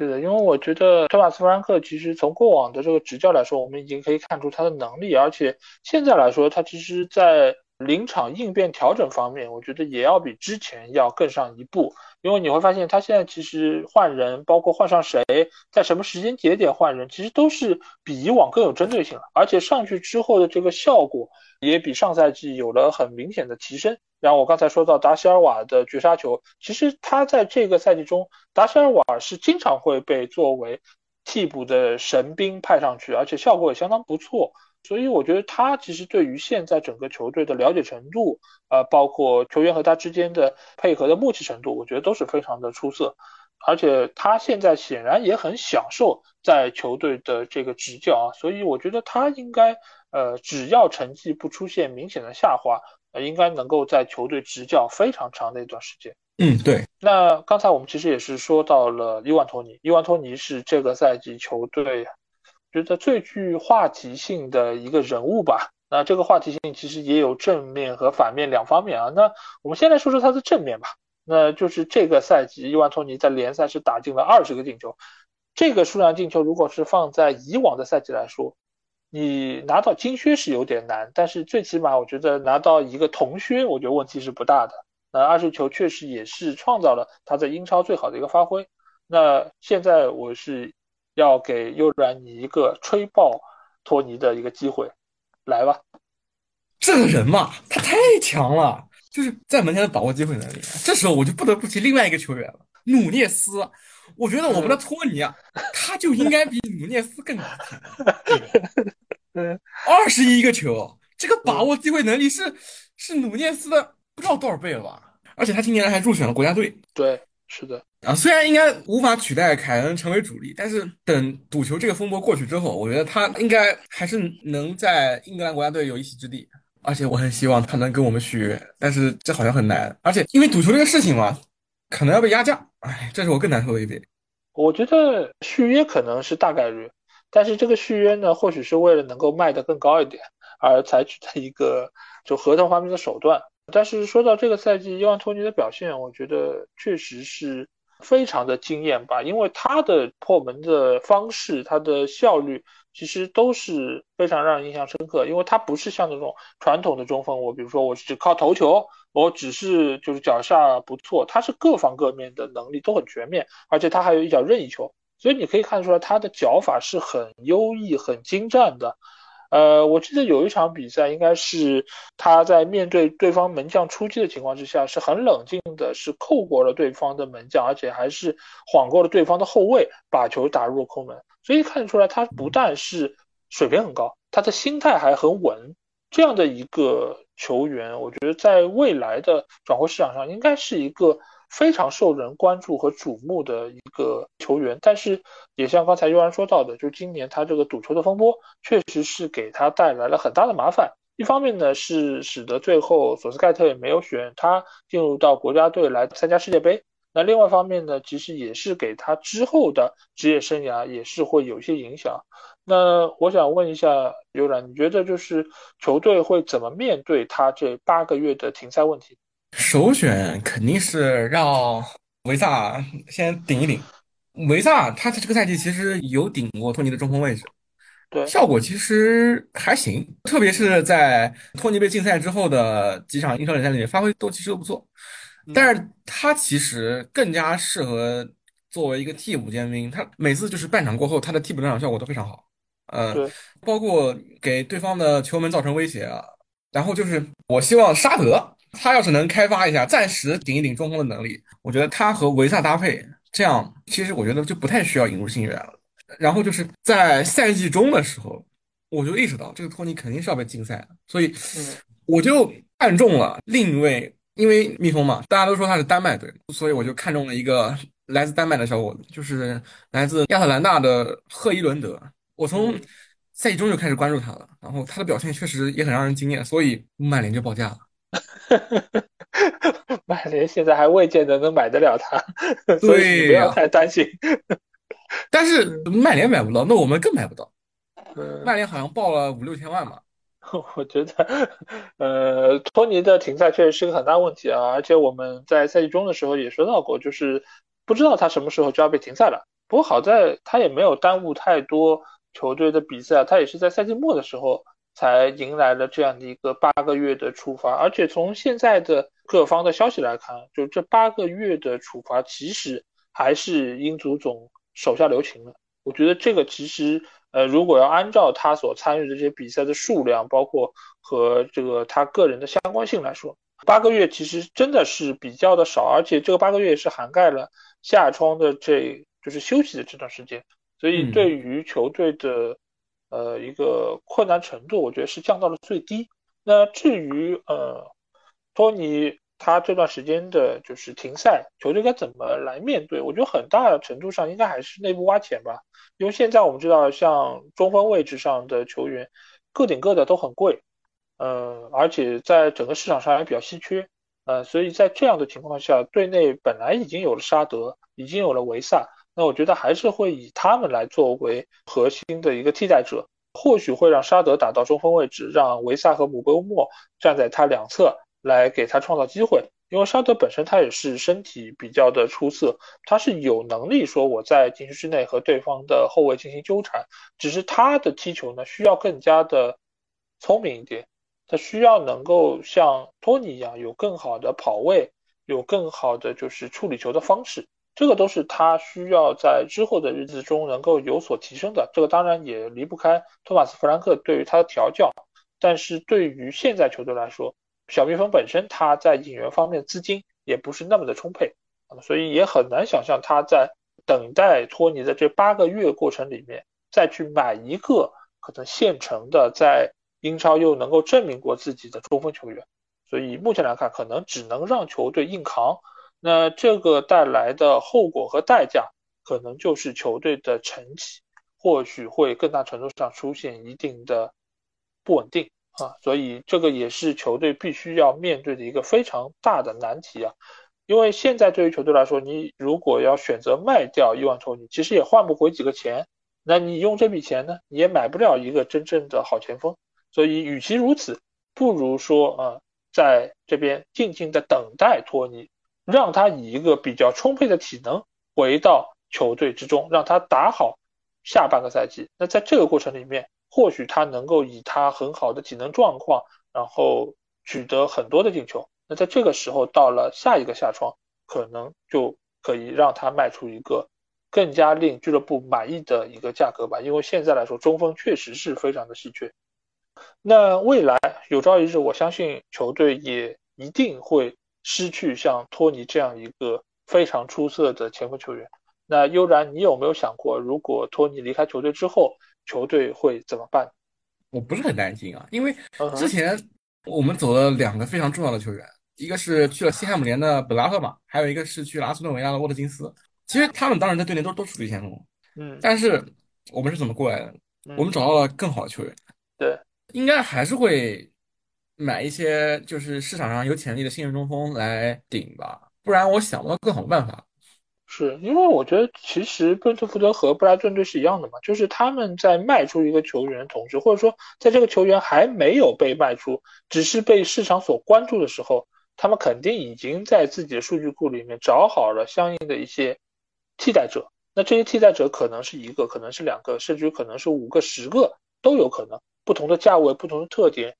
对的，因为我觉得托马斯·弗兰克其实从过往的这个执教来说，我们已经可以看出他的能力，而且现在来说，他其实在临场应变调整方面，我觉得也要比之前要更上一步。因为你会发现，他现在其实换人，包括换上谁，在什么时间节点换人，其实都是比以往更有针对性了。而且上去之后的这个效果，也比上赛季有了很明显的提升。然后我刚才说到达西尔瓦的绝杀球，其实他在这个赛季中，达西尔瓦是经常会被作为替补的神兵派上去，而且效果也相当不错。所以我觉得他其实对于现在整个球队的了解程度，呃，包括球员和他之间的配合的默契程度，我觉得都是非常的出色。而且他现在显然也很享受在球队的这个执教啊，所以我觉得他应该，呃，只要成绩不出现明显的下滑，呃，应该能够在球队执教非常长的一段时间。嗯，对。那刚才我们其实也是说到了伊万托尼，伊万托尼是这个赛季球队。觉得最具话题性的一个人物吧。那这个话题性其实也有正面和反面两方面啊。那我们先来说说他的正面吧。那就是这个赛季，伊万托尼在联赛是打进了二十个进球。这个数量进球，如果是放在以往的赛季来说，你拿到金靴是有点难，但是最起码我觉得拿到一个铜靴，我觉得问题是不大的。那二十球确实也是创造了他在英超最好的一个发挥。那现在我是。要给悠然你一个吹爆托尼的一个机会，来吧！这个人嘛，他太强了，就是在门前的把握机会能力。这时候我就不得不提另外一个球员了，努涅斯。我觉得我们的托尼啊，他就应该比努涅斯更强。*laughs* 嗯，二十一个球，这个把握机会能力是是努涅斯的不知道多少倍了吧？而且他今年还入选了国家队。对。是的，啊，虽然应该无法取代凯恩成为主力，但是等赌球这个风波过去之后，我觉得他应该还是能在英格兰国家队有一席之地。而且我很希望他能跟我们续约，但是这好像很难。而且因为赌球这个事情嘛，可能要被压价，哎，这是我更难受的一点。我觉得续约可能是大概率，但是这个续约呢，或许是为了能够卖得更高一点而采取的一个就合同方面的手段。但是说到这个赛季伊万托尼的表现，我觉得确实是非常的惊艳吧，因为他的破门的方式，他的效率其实都是非常让人印象深刻。因为他不是像那种传统的中锋，我比如说我只靠头球，我只是就是脚下不错，他是各方各面的能力都很全面，而且他还有一脚任意球，所以你可以看出来他的脚法是很优异、很精湛的。呃，我记得有一场比赛，应该是他在面对对方门将出击的情况之下，是很冷静的，是扣过了对方的门将，而且还是晃过了对方的后卫，把球打入了空门。所以看出来，他不但是水平很高，他的心态还很稳。这样的一个球员，我觉得在未来的转会市场上，应该是一个。非常受人关注和瞩目的一个球员，但是也像刚才悠然说到的，就今年他这个赌球的风波，确实是给他带来了很大的麻烦。一方面呢，是使得最后索斯盖特也没有选他进入到国家队来参加世界杯。那另外一方面呢，其实也是给他之后的职业生涯也是会有一些影响。那我想问一下悠然，你觉得就是球队会怎么面对他这八个月的停赛问题？首选肯定是让维萨先顶一顶。维萨他在这个赛季其实有顶过托尼的中锋位置，对，效果其实还行。特别是在托尼被禁赛之后的几场英超联赛里面，发挥都其实都不错。但是他其实更加适合作为一个替补尖兵，他每次就是半场过后，他的替补登场效果都非常好。呃，包括给对方的球门造成威胁啊。然后就是我希望沙德。他要是能开发一下暂时顶一顶中锋的能力，我觉得他和维萨搭配，这样其实我觉得就不太需要引入新援了。然后就是在赛季中的时候，我就意识到这个托尼肯定是要被禁赛的，所以我就看中了另一位，因为蜜蜂嘛，大家都说他是丹麦队，所以我就看中了一个来自丹麦的小伙子，就是来自亚特兰大的赫伊伦德。我从赛季中就开始关注他了，然后他的表现确实也很让人惊艳，所以曼联就报价了。*laughs* 曼联现在还未见得能买得了他，所以不要太担心。*laughs* 但是曼联买不到，那我们更买不到。曼联好像报了五六千万吧。*laughs* 我觉得，呃，托尼的停赛确实是个很大问题啊，而且我们在赛季中的时候也说到过，就是不知道他什么时候就要被停赛了。不过好在他也没有耽误太多球队的比赛，他也是在赛季末的时候。才迎来了这样的一个八个月的处罚，而且从现在的各方的消息来看，就这八个月的处罚其实还是英足总手下留情了。我觉得这个其实，呃，如果要按照他所参与的这些比赛的数量，包括和这个他个人的相关性来说，八个月其实真的是比较的少，而且这个八个月也是涵盖了夏窗的这就是休息的这段时间，所以对于球队的。呃，一个困难程度，我觉得是降到了最低。那至于呃，托尼他这段时间的就是停赛，球队该怎么来面对？我觉得很大程度上应该还是内部挖潜吧。因为现在我们知道，像中锋位置上的球员，个顶个的都很贵，呃，而且在整个市场上也比较稀缺，呃，所以在这样的情况下，队内本来已经有了沙德，已经有了维萨。那我觉得还是会以他们来作为核心的一个替代者，或许会让沙德打到中锋位置，让维萨和姆波莫站在他两侧来给他创造机会。因为沙德本身他也是身体比较的出色，他是有能力说我在禁区之内和对方的后卫进行纠缠，只是他的踢球呢需要更加的聪明一点，他需要能够像托尼一样有更好的跑位，有更好的就是处理球的方式。这个都是他需要在之后的日子中能够有所提升的。这个当然也离不开托马斯·弗兰克对于他的调教。但是对于现在球队来说，小蜜蜂本身他在引援方面资金也不是那么的充沛，所以也很难想象他在等待托尼的这八个月过程里面再去买一个可能现成的在英超又能够证明过自己的中锋球员。所以目前来看，可能只能让球队硬扛。那这个带来的后果和代价，可能就是球队的成绩或许会更大程度上出现一定的不稳定啊，所以这个也是球队必须要面对的一个非常大的难题啊。因为现在对于球队来说，你如果要选择卖掉伊万托尼，其实也换不回几个钱，那你用这笔钱呢，你也买不了一个真正的好前锋。所以与其如此，不如说啊，在这边静静的等待托尼。让他以一个比较充沛的体能回到球队之中，让他打好下半个赛季。那在这个过程里面，或许他能够以他很好的体能状况，然后取得很多的进球。那在这个时候，到了下一个夏窗，可能就可以让他卖出一个更加令俱乐部满意的一个价格吧。因为现在来说，中锋确实是非常的稀缺。那未来有朝一日，我相信球队也一定会失去像托尼这样一个非常出色的前锋球员。那悠然，你有没有想过，如果托尼离开球队之后，球队会怎么办？我不是很担心啊，因为之前我们走了两个非常重要的球员。一个是去了西汉姆联的本拉赫马，还有一个是去了阿斯顿维拉的沃特金斯。其实他们当然在队内都都属于前锋，嗯，但是我们是怎么过来的？我们找到了更好的球员，对，应该还是会买一些就是市场上有潜力的新人中锋来顶吧，不然我想不到更好的办法。是因为我觉得其实布伦特福德和布莱顿队是一样的嘛，就是他们在卖出一个球员的同时，或者说在这个球员还没有被卖出，只是被市场所关注的时候。他们肯定已经在自己的数据库里面找好了相应的一些替代者，那这些替代者可能是一个，可能是两个，甚至可能是五个、十个都有可能，不同的价位、不同的特点。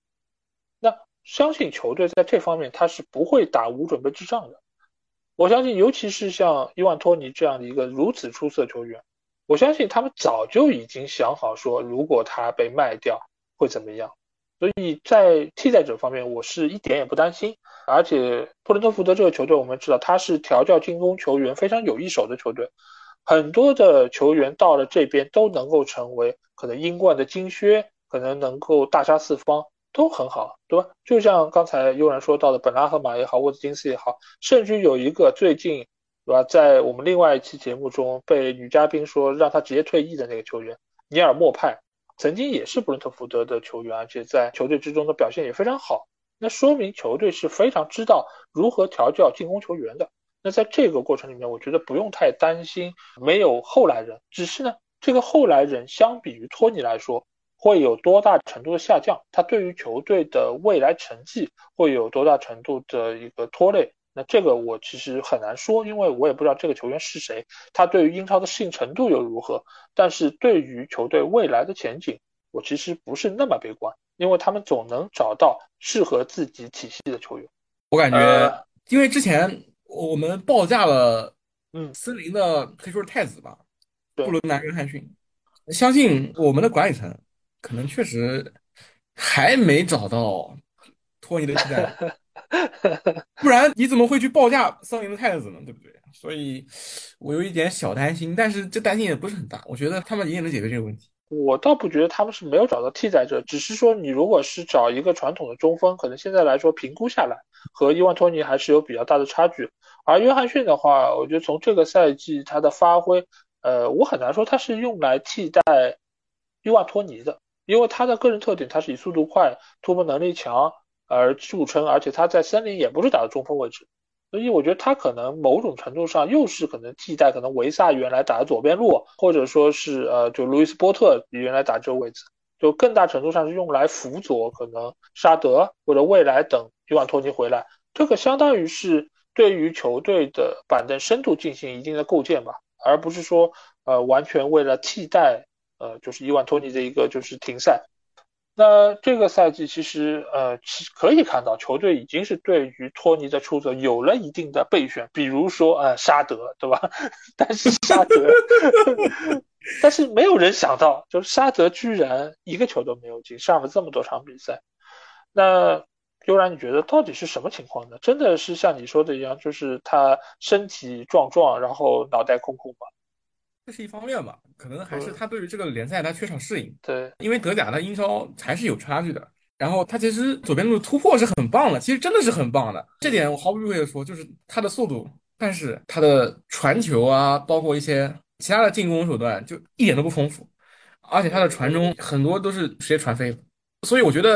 相信球队在这方面他是不会打无准备之仗的。我相信，尤其是像伊万托尼这样的一个如此出色球员，我相信他们早就已经想好说，如果他被卖掉会怎么样。所以在替代者方面，我是一点也不担心。而且布伦特福德这个球队，我们知道他是调教进攻球员非常有一手的球队，很多的球员到了这边都能够成为可能英冠的金靴，可能能够大杀四方，都很好，对吧？就像刚才悠然说到的，本拉赫马也好，沃兹金斯也好，甚至有一个最近，对吧？在我们另外一期节目中被女嘉宾说让他直接退役的那个球员尼尔莫派。曾经也是布伦特福德的球员，而且在球队之中的表现也非常好。那说明球队是非常知道如何调教进攻球员的。那在这个过程里面，我觉得不用太担心没有后来人。只是呢，这个后来人相比于托尼来说，会有多大程度的下降？他对于球队的未来成绩会有多大程度的一个拖累？那这个我其实很难说，因为我也不知道这个球员是谁，他对于英超的适应程度又如何。但是对于球队未来的前景，我其实不是那么悲观，因为他们总能找到适合自己体系的球员。我感觉，因为之前我们报价了，嗯，森林的可以说是太子吧，布伦南·约翰逊，相信我们的管理层可能确实还没找到托尼的替代。*laughs* 不然你怎么会去报价桑林的太子呢？对不对？所以，我有一点小担心，但是这担心也不是很大。我觉得他们也能解决这个问题。我倒不觉得他们是没有找到替代者，只是说你如果是找一个传统的中锋，可能现在来说评估下来和伊万托尼还是有比较大的差距。而约翰逊的话，我觉得从这个赛季他的发挥，呃，我很难说他是用来替代伊万托尼的，因为他的个人特点，他是以速度快、突破能力强。而著称，而且他在森林也不是打的中锋位置，所以我觉得他可能某种程度上又是可能替代可能维萨原来打的左边路，或者说是呃就路易斯波特原来打这个位置，就更大程度上是用来辅佐可能沙德或者未来等伊万托尼回来，这个相当于是对于球队的板凳深度进行一定的构建吧，而不是说呃完全为了替代呃就是伊万托尼的一个就是停赛。那这个赛季其实，呃，其可以看到球队已经是对于托尼的出走有了一定的备选，比如说，呃，沙德，对吧？*laughs* 但是沙德，*laughs* 但是没有人想到，就是沙德居然一个球都没有进，上了这么多场比赛。那悠然，你觉得到底是什么情况呢？真的是像你说的一样，就是他身体壮壮，然后脑袋空空吗？这是一方面吧，可能还是他对于这个联赛他缺少适应。对，因为德甲的英超还是有差距的。然后他其实左边路突破是很棒的，其实真的是很棒的。这点我毫不避讳的说，就是他的速度，但是他的传球啊，包括一些其他的进攻手段就一点都不丰富，而且他的传中很多都是直接传飞。所以我觉得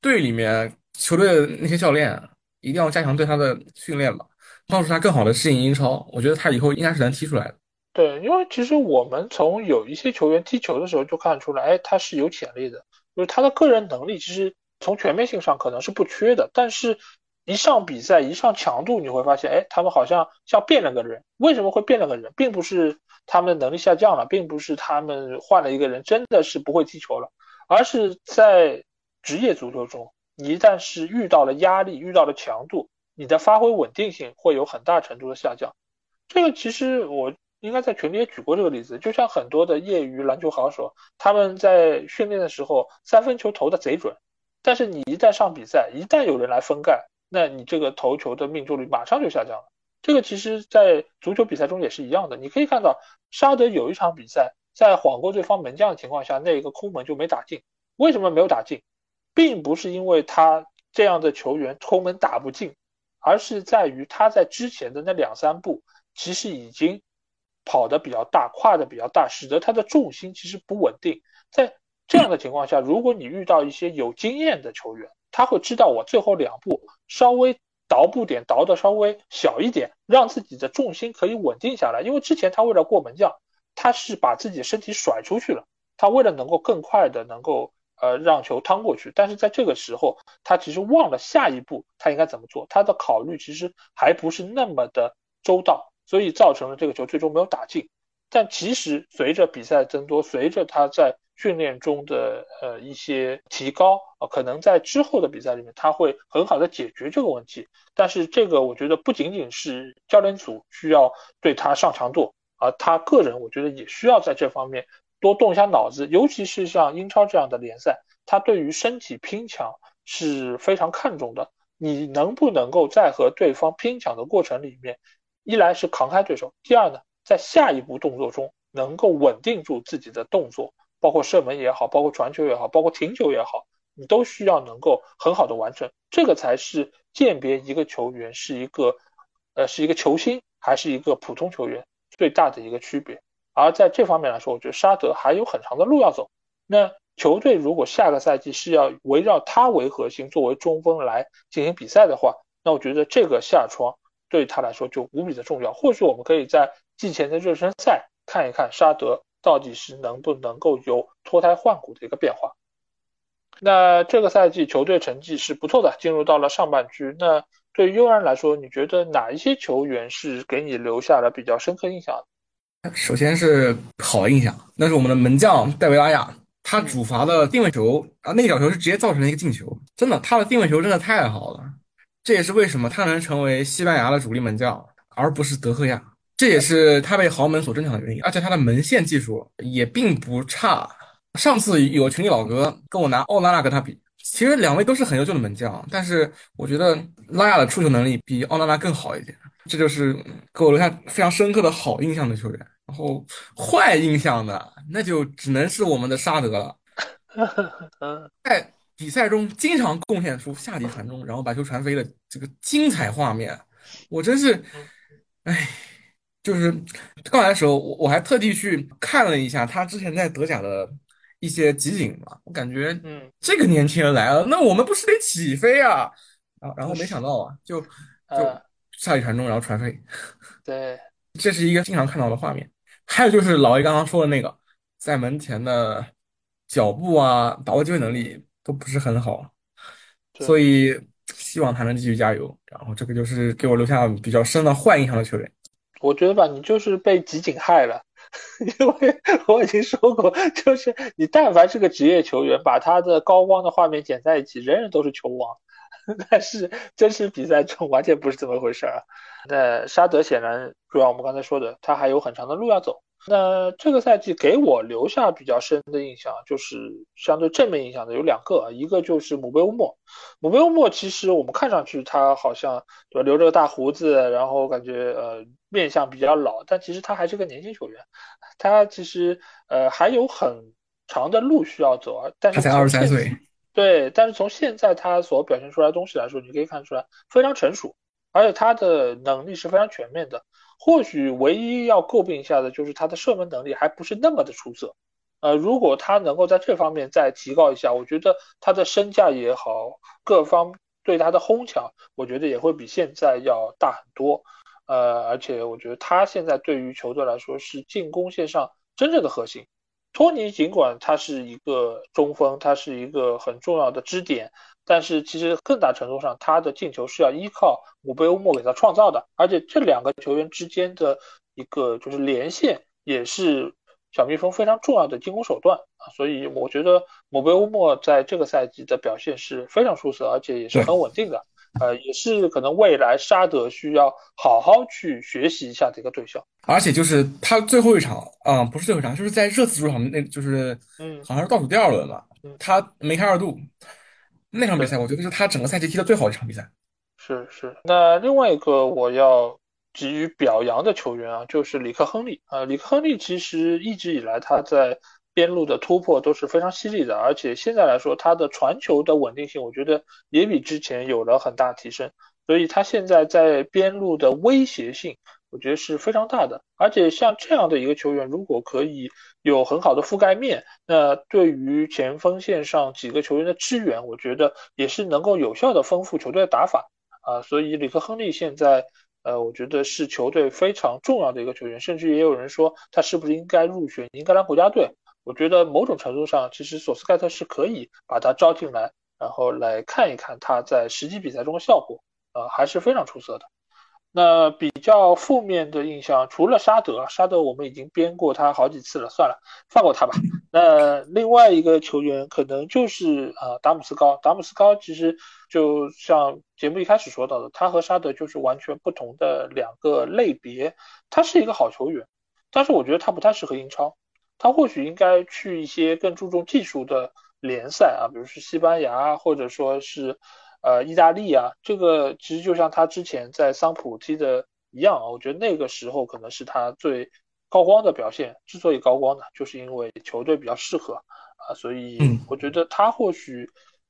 队里面球队的那些教练一定要加强对他的训练吧，帮助他更好的适应英超。我觉得他以后应该是能踢出来的。对，因为其实我们从有一些球员踢球的时候就看出来，哎，他是有潜力的，就是他的个人能力其实从全面性上可能是不缺的，但是一上比赛，一上强度，你会发现，哎，他们好像像变了个人。为什么会变了个人？并不是他们的能力下降了，并不是他们换了一个人，真的是不会踢球了，而是在职业足球中，你一旦是遇到了压力，遇到了强度，你的发挥稳定性会有很大程度的下降。这个其实我应该在群里也举过这个例子，就像很多的业余篮球好手，他们在训练的时候三分球投的贼准，但是你一旦上比赛，一旦有人来封盖。那你这个投球的命中率马上就下降了。这个其实，在足球比赛中也是一样的。你可以看到，沙德有一场比赛，在晃过对方门将的情况下，那个空门就没打进。为什么没有打进？并不是因为他这样的球员空门打不进，而是在于他在之前的那两三步，其实已经跑得比较大，跨的比较大，使得他的重心其实不稳定。在这样的情况下，如果你遇到一些有经验的球员，他会知道我最后两步稍微倒步点倒的稍微小一点，让自己的重心可以稳定下来。因为之前他为了过门将，他是把自己身体甩出去了。他为了能够更快的能够呃让球趟过去，但是在这个时候，他其实忘了下一步他应该怎么做。他的考虑其实还不是那么的周到，所以造成了这个球最终没有打进。但其实随着比赛增多，随着他在训练中的呃一些提高啊，可能在之后的比赛里面他会很好的解决这个问题。但是这个我觉得不仅仅是教练组需要对他上强度，而他个人我觉得也需要在这方面多动一下脑子。尤其是像英超这样的联赛，他对于身体拼抢是非常看重的。你能不能够在和对方拼抢的过程里面，一来是扛开对手，第二呢？在下一步动作中，能够稳定住自己的动作，包括射门也好，包括传球也好，包括停球也好，你都需要能够很好的完成。这个才是鉴别一个球员是一个，呃，是一个球星还是一个普通球员最大的一个区别。而在这方面来说，我觉得沙德还有很长的路要走。那球队如果下个赛季是要围绕他为核心，作为中锋来进行比赛的话，那我觉得这个下窗对他来说就无比的重要。或许我们可以在。季前的热身赛看一看沙德到底是能不能够有脱胎换骨的一个变化。那这个赛季球队成绩是不错的，进入到了上半区。那对于悠然来说，你觉得哪一些球员是给你留下了比较深刻印象的？首先是好印象，那是我们的门将戴维拉亚，他主罚的定位球啊，那个角球是直接造成了一个进球，真的，他的定位球真的太好了。这也是为什么他能成为西班牙的主力门将，而不是德赫亚。这也是他被豪门所争抢的原因，而且他的门线技术也并不差。上次有群里老哥跟我拿奥拉纳跟他比，其实两位都是很优秀的门将，但是我觉得拉亚的出球能力比奥拉拉更好一点，这就是给我留下非常深刻的好印象的球员。然后坏印象的那就只能是我们的沙德了，*laughs* 在比赛中经常贡献出下底传中，然后把球传飞的这个精彩画面，我真是，哎。就是刚来的时候，我我还特地去看了一下他之前在德甲的一些集锦嘛，我感觉，嗯，这个年轻人来了，那我们不是得起飞啊？啊，然后没想到啊，就就下底传中，然后传飞，对，这是一个经常看到的画面。还有就是老 A 刚刚说的那个，在门前的脚步啊，把握机会能力都不是很好，所以希望他能继续加油。然后这个就是给我留下比较深的坏印象的球员。我觉得吧，你就是被集锦害了，*laughs* 因为我已经说过，就是你但凡是个职业球员，把他的高光的画面剪在一起，人人都是球王，*laughs* 但是真实比赛中完全不是这么回事儿。那沙德显然，就像我们刚才说的，他还有很长的路要走。那这个赛季给我留下比较深的印象，就是相对正面印象的有两个，一个就是姆贝乌莫。姆贝乌莫其实我们看上去他好像对吧，留着个大胡子，然后感觉呃面相比较老，但其实他还是个年轻球员，他其实呃还有很长的路需要走啊。但是他才二十三岁。对，但是从现在他所表现出来的东西来说，你可以看出来非常成熟，而且他的能力是非常全面的。或许唯一要诟病一下的就是他的射门能力还不是那么的出色，呃，如果他能够在这方面再提高一下，我觉得他的身价也好，各方对他的哄抢，我觉得也会比现在要大很多，呃，而且我觉得他现在对于球队来说是进攻线上真正的核心，托尼尽管他是一个中锋，他是一个很重要的支点，但是其实更大程度上他的进球是要依靠姆贝乌莫给他创造的，而且这两个球员之间的一个就是连线也是小蜜蜂非常重要的进攻手段啊，所以我觉得姆贝乌莫在这个赛季的表现是非常出色，而且也是很稳定的。呃，也是可能未来沙德需要好好去学习一下的一个对象，而且就是他最后一场啊，不是最后一场，就是在热刺主场那，就是嗯，好像是倒数第二轮吧，他梅开二度，那场比赛我觉得是他整个赛季踢的最好的一场比赛。是是，那另外一个我要给予表扬的球员啊，就是里克亨利啊，里克亨利其实一直以来他在。边路的突破都是非常犀利的，而且现在来说，他的传球的稳定性，我觉得也比之前有了很大提升。所以他现在在边路的威胁性，我觉得是非常大的。而且像这样的一个球员，如果可以有很好的覆盖面，那对于前锋线上几个球员的支援，我觉得也是能够有效的丰富球队的打法啊。所以里克亨利现在，呃，我觉得是球队非常重要的一个球员，甚至也有人说他是不是应该入选英格兰国家队。我觉得某种程度上，其实索斯盖特是可以把他招进来，然后来看一看他在实际比赛中的效果，呃，还是非常出色的。那比较负面的印象，除了沙德，沙德我们已经编过他好几次了，算了，放过他吧。*laughs* 那另外一个球员可能就是呃达姆斯高，达姆斯高其实就像节目一开始说到的，他和沙德就是完全不同的两个类别。他是一个好球员，但是我觉得他不太适合英超。他或许应该去一些更注重技术的联赛啊，比如说西班牙，或者说是呃意大利啊。这个其实就像他之前在桑普踢的一样啊，我觉得那个时候可能是他最高光的表现。之所以高光呢，就是因为球队比较适合啊，所以我觉得他或许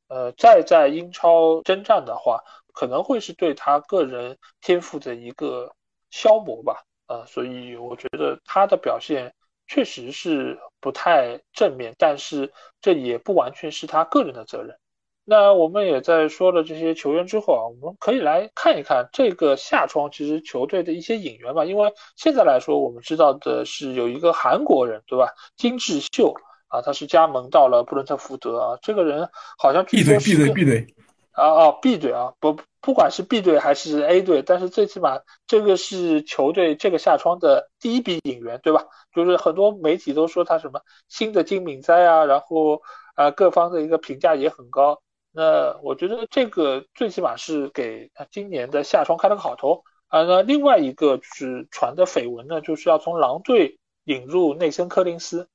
呃再在英超征战的话，可能会是对他个人天赋的一个消磨吧啊，所以我觉得他的表现。确实是不太正面，但是这也不完全是他个人的责任。那我们也在说了这些球员之后啊，我们可以来看一看这个夏窗其实球队的一些引援吧。因为现在来说，我们知道的是有一个韩国人，对吧？金智秀啊，他是加盟到了布伦特福德啊。这个人好像 B 队 B 队 B 队啊啊 B 队啊不。不管是 B 队还是 A 队，但是最起码这个是球队这个夏窗的第一笔引援，对吧？就是很多媒体都说他什么新的金敏哉啊，然后啊各方的一个评价也很高。那我觉得这个最起码是给今年的夏窗开了个好头啊。那另外一个就是传的绯闻呢，就是要从狼队引入内森科林斯。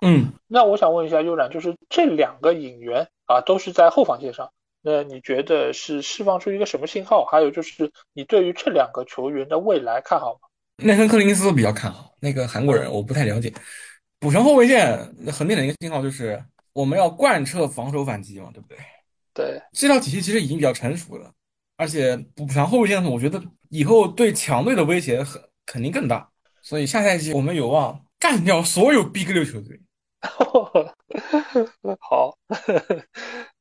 嗯，那我想问一下悠然，就是这两个引援啊，都是在后防线上。那你觉得是释放出一个什么信号？还有就是你对于这两个球员的未来看好吗？内森·科林斯比较看好，那个韩国人我不太了解。补强后卫线很明显的一个信号就是我们要贯彻防守反击嘛，对不对？对，这套体系其实已经比较成熟了，而且补偿后卫线，我觉得以后对强队的威胁很肯定更大，所以下赛季我们有望干掉所有 B 六球队。*laughs* 好，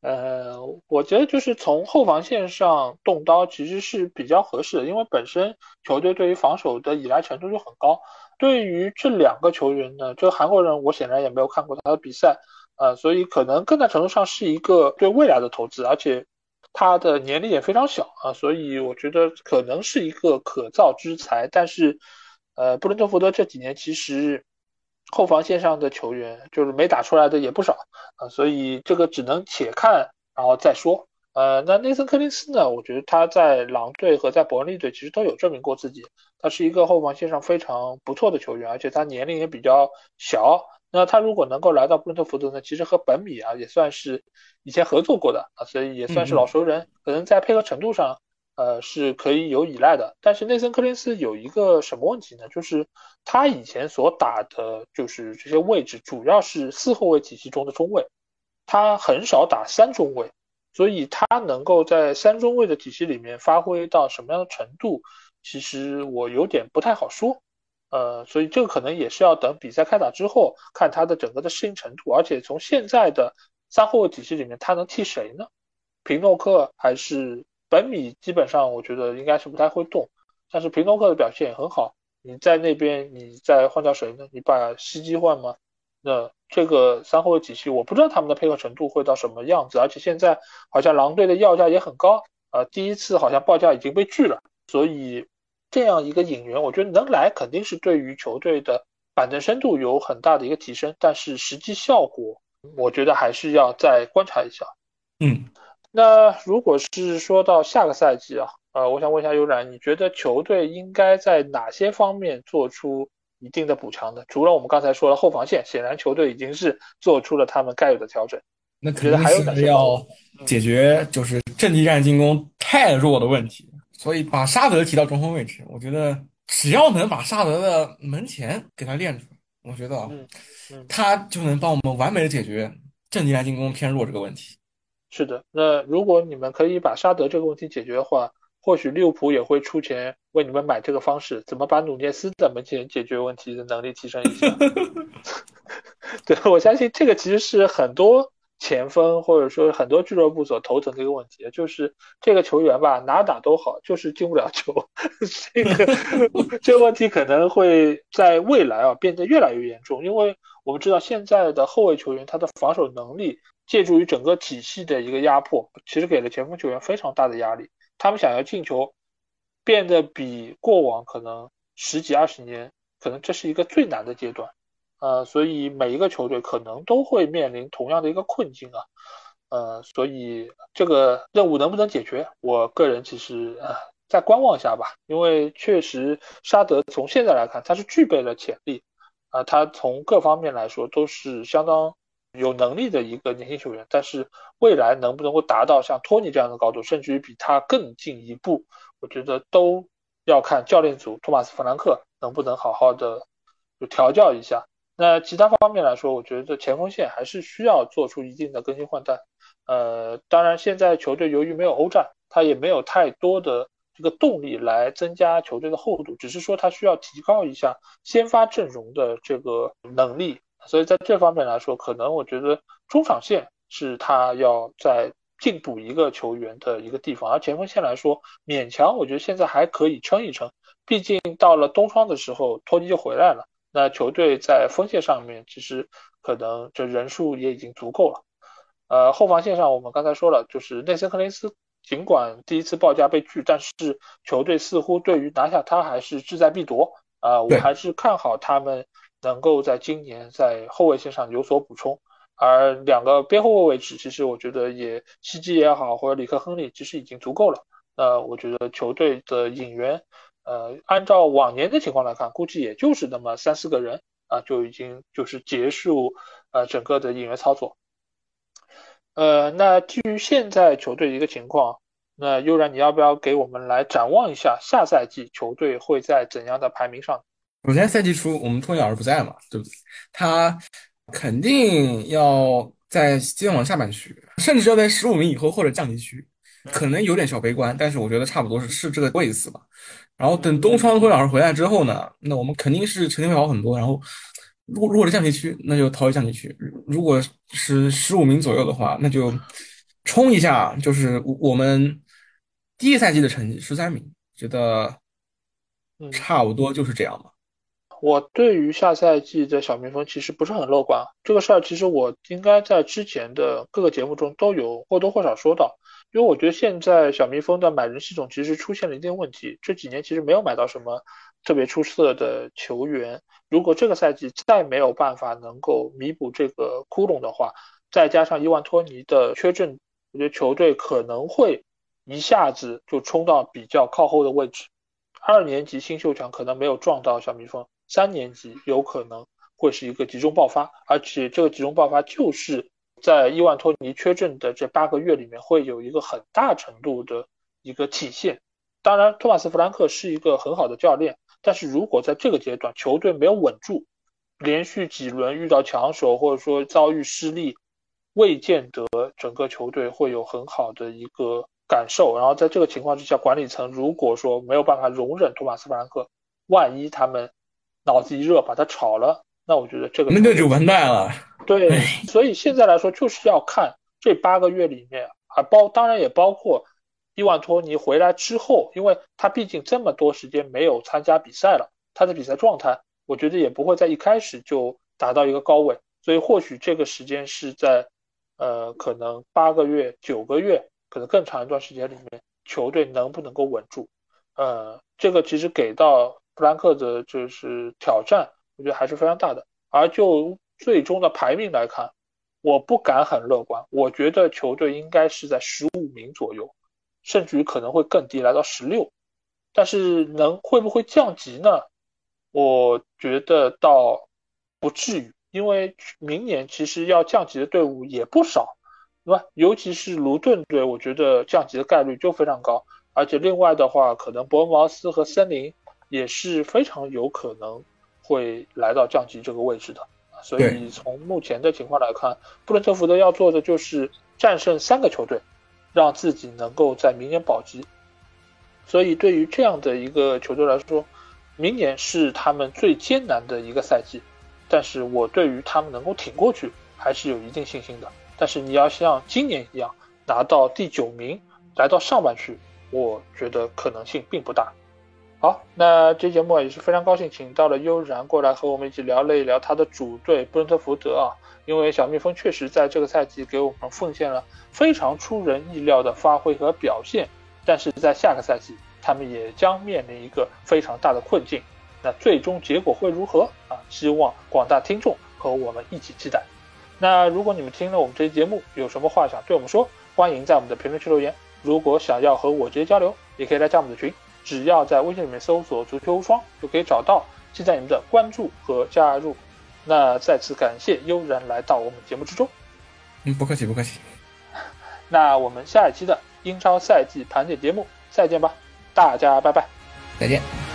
呃，我觉得就是从后防线上动刀其实是比较合适的，因为本身球队对于防守的依赖程度就很高。对于这两个球员呢，这个韩国人我显然也没有看过他的比赛，呃，所以可能更大程度上是一个对未来的投资，而且他的年龄也非常小啊，所以我觉得可能是一个可造之材。但是，呃，布伦特福德这几年其实。后防线上的球员就是没打出来的也不少啊，所以这个只能且看然后再说。呃，那内森·柯林斯呢？我觉得他在狼队和在伯恩利队其实都有证明过自己，他是一个后防线上非常不错的球员，而且他年龄也比较小。那他如果能够来到布伦特福德呢，其实和本米啊也算是以前合作过的啊，所以也算是老熟人，可能在配合程度上。呃，是可以有依赖的，但是内森·柯林斯有一个什么问题呢？就是他以前所打的，就是这些位置主要是四后卫体系中的中卫，他很少打三中卫，所以他能够在三中卫的体系里面发挥到什么样的程度，其实我有点不太好说。呃，所以这个可能也是要等比赛开打之后看他的整个的适应程度，而且从现在的三后卫体系里面，他能替谁呢？平诺克还是？本米基本上我觉得应该是不太会动，但是平诺克的表现也很好。你在那边，你再换掉谁呢？你把西基换吗？那这个三后卫体系，我不知道他们的配合程度会到什么样子，而且现在好像狼队的要价也很高，呃，第一次好像报价已经被拒了，所以这样一个引援，我觉得能来肯定是对于球队的板凳深度有很大的一个提升，但是实际效果，我觉得还是要再观察一下。嗯，那如果是说到下个赛季啊，呃，我想问一下悠然，你觉得球队应该在哪些方面做出？一定的补强呢，除了我们刚才说了后防线，显然球队已经是做出了他们该有的调整。那肯定是要解决就是阵地战进攻太弱的问题，所以把沙德提到中锋位置，我觉得只要能把沙德的门前给他练出来，我觉得啊他就能帮我们完美的解决阵地战进攻偏弱这个问题。是的，那如果你们可以把沙德这个问题解决的话。或许利物浦也会出钱为你们买这个方式，怎么把努涅斯的门前解决问题的能力提升一下？*laughs* 对我相信这个其实是很多前锋或者说很多俱乐部所头疼的一个问题，就是这个球员吧哪打都好，就是进不了球。*laughs* 这个 *laughs* 这个问题可能会在未来啊变得越来越严重，因为我们知道现在的后卫球员他的防守能力，借助于整个体系的一个压迫，其实给了前锋球员非常大的压力。他们想要进球，变得比过往可能十几二十年，可能这是一个最难的阶段，呃，所以每一个球队可能都会面临同样的一个困境啊，呃，所以这个任务能不能解决，我个人其实呃再观望一下吧，因为确实沙德从现在来看他是具备了潜力，啊，他从各方面来说都是相当。有能力的一个年轻球员，但是未来能不能够达到像托尼这样的高度，甚至于比他更进一步，我觉得都要看教练组托马斯·弗兰克能不能好好的就调教一下。那其他方面来说，我觉得前锋线还是需要做出一定的更新换代。呃，当然现在球队由于没有欧战，他也没有太多的这个动力来增加球队的厚度，只是说他需要提高一下先发阵容的这个能力。所以在这方面来说，可能我觉得中场线是他要在进补一个球员的一个地方，而前锋线来说，勉强我觉得现在还可以撑一撑。毕竟到了冬窗的时候，托尼就回来了，那球队在锋线上面其实可能这人数也已经足够了。呃，后防线上我们刚才说了，就是内森·克林斯，尽管第一次报价被拒，但是球队似乎对于拿下他还是志在必夺啊，我还是看好他们。能够在今年在后卫线上有所补充，而两个边后卫位置，其实我觉得也西基也好，或者里克亨利，其实已经足够了。那我觉得球队的引援，呃，按照往年的情况来看，估计也就是那么三四个人啊，就已经就是结束呃整个的引援操作。呃，那基于现在球队的一个情况，那悠然你要不要给我们来展望一下下赛季球队会在怎样的排名上？首先，赛季初我们托尼老师不在嘛，对不对？他肯定要在接往下半区，甚至要在十五名以后或者降级区，可能有点小悲观，但是我觉得差不多是是这个位置吧。然后等东窗托尼老师回来之后呢，那我们肯定是成绩会好很多。然后，如如果是降级区，那就逃离降级区；如果是十五名左右的话，那就冲一下，就是我们第一赛季的成绩十三名，觉得差不多就是这样吧。我对于下赛季的小蜜蜂其实不是很乐观，这个事儿其实我应该在之前的各个节目中都有或多或少说到，因为我觉得现在小蜜蜂的买人系统其实出现了一定问题，这几年其实没有买到什么特别出色的球员，如果这个赛季再没有办法能够弥补这个窟窿的话，再加上伊万托尼的缺阵，我觉得球队可能会一下子就冲到比较靠后的位置，二年级新秀强可能没有撞到小蜜蜂。三年级有可能会是一个集中爆发，而且这个集中爆发就是在伊万托尼缺阵的这八个月里面会有一个很大程度的一个体现。当然，托马斯·弗兰克是一个很好的教练，但是如果在这个阶段球队没有稳住，连续几轮遇到强手或者说遭遇失利，未见得整个球队会有很好的一个感受。然后在这个情况之下，管理层如果说没有办法容忍托马斯·弗兰克，万一他们。脑子一热把他炒了，那我觉得这个那就完蛋了。对，所以现在来说就是要看这八个月里面，啊包当然也包括伊万托尼回来之后，因为他毕竟这么多时间没有参加比赛了，他的比赛状态我觉得也不会在一开始就达到一个高位，所所以或许这个时间是在呃可能八个月、九个月，可能更长一段时间里面，球队能不能够稳住？呃，这个其实给到弗兰克的就是挑战，我觉得还是非常大的。而就最终的排名来看，我不敢很乐观，我觉得球队应该是在十五名左右，甚至于可能会更低，来到十六。但是能会不会降级呢？我觉得倒不至于，因为明年其实要降级的队伍也不少，对吧？尤其是卢顿队，我觉得降级的概率就非常高。而且另外的话，可能伯恩茅斯和森林也是非常有可能会来到降级这个位置的。所以从目前的情况来看，布伦特福德要做的就是战胜三个球队，让自己能够在明年保级。所以对于这样的一个球队来说，明年是他们最艰难的一个赛季。但是我对于他们能够挺过去还是有一定信心的。但是你要像今年一样拿到第九名，来到上半区。我觉得可能性并不大。好，那这节目也是非常高兴，请到了悠然过来和我们一起聊了一聊他的主队布伦特福德啊。因为小蜜蜂确实在这个赛季给我们奉献了非常出人意料的发挥和表现，但是在下个赛季他们也将面临一个非常大的困境。那最终结果会如何啊？希望广大听众和我们一起期待。那如果你们听了我们这期节目，有什么话想对我们说，欢迎在我们的评论区留言。如果想要和我直接交流，也可以来加我们的群，只要在微信里面搜索“足球无双”就可以找到，期待你们的关注和加入。那再次感谢悠然来到我们节目之中。嗯，不客气，不客气。*laughs* 那我们下一期的英超赛季盘点节目再见吧，大家拜拜，再见。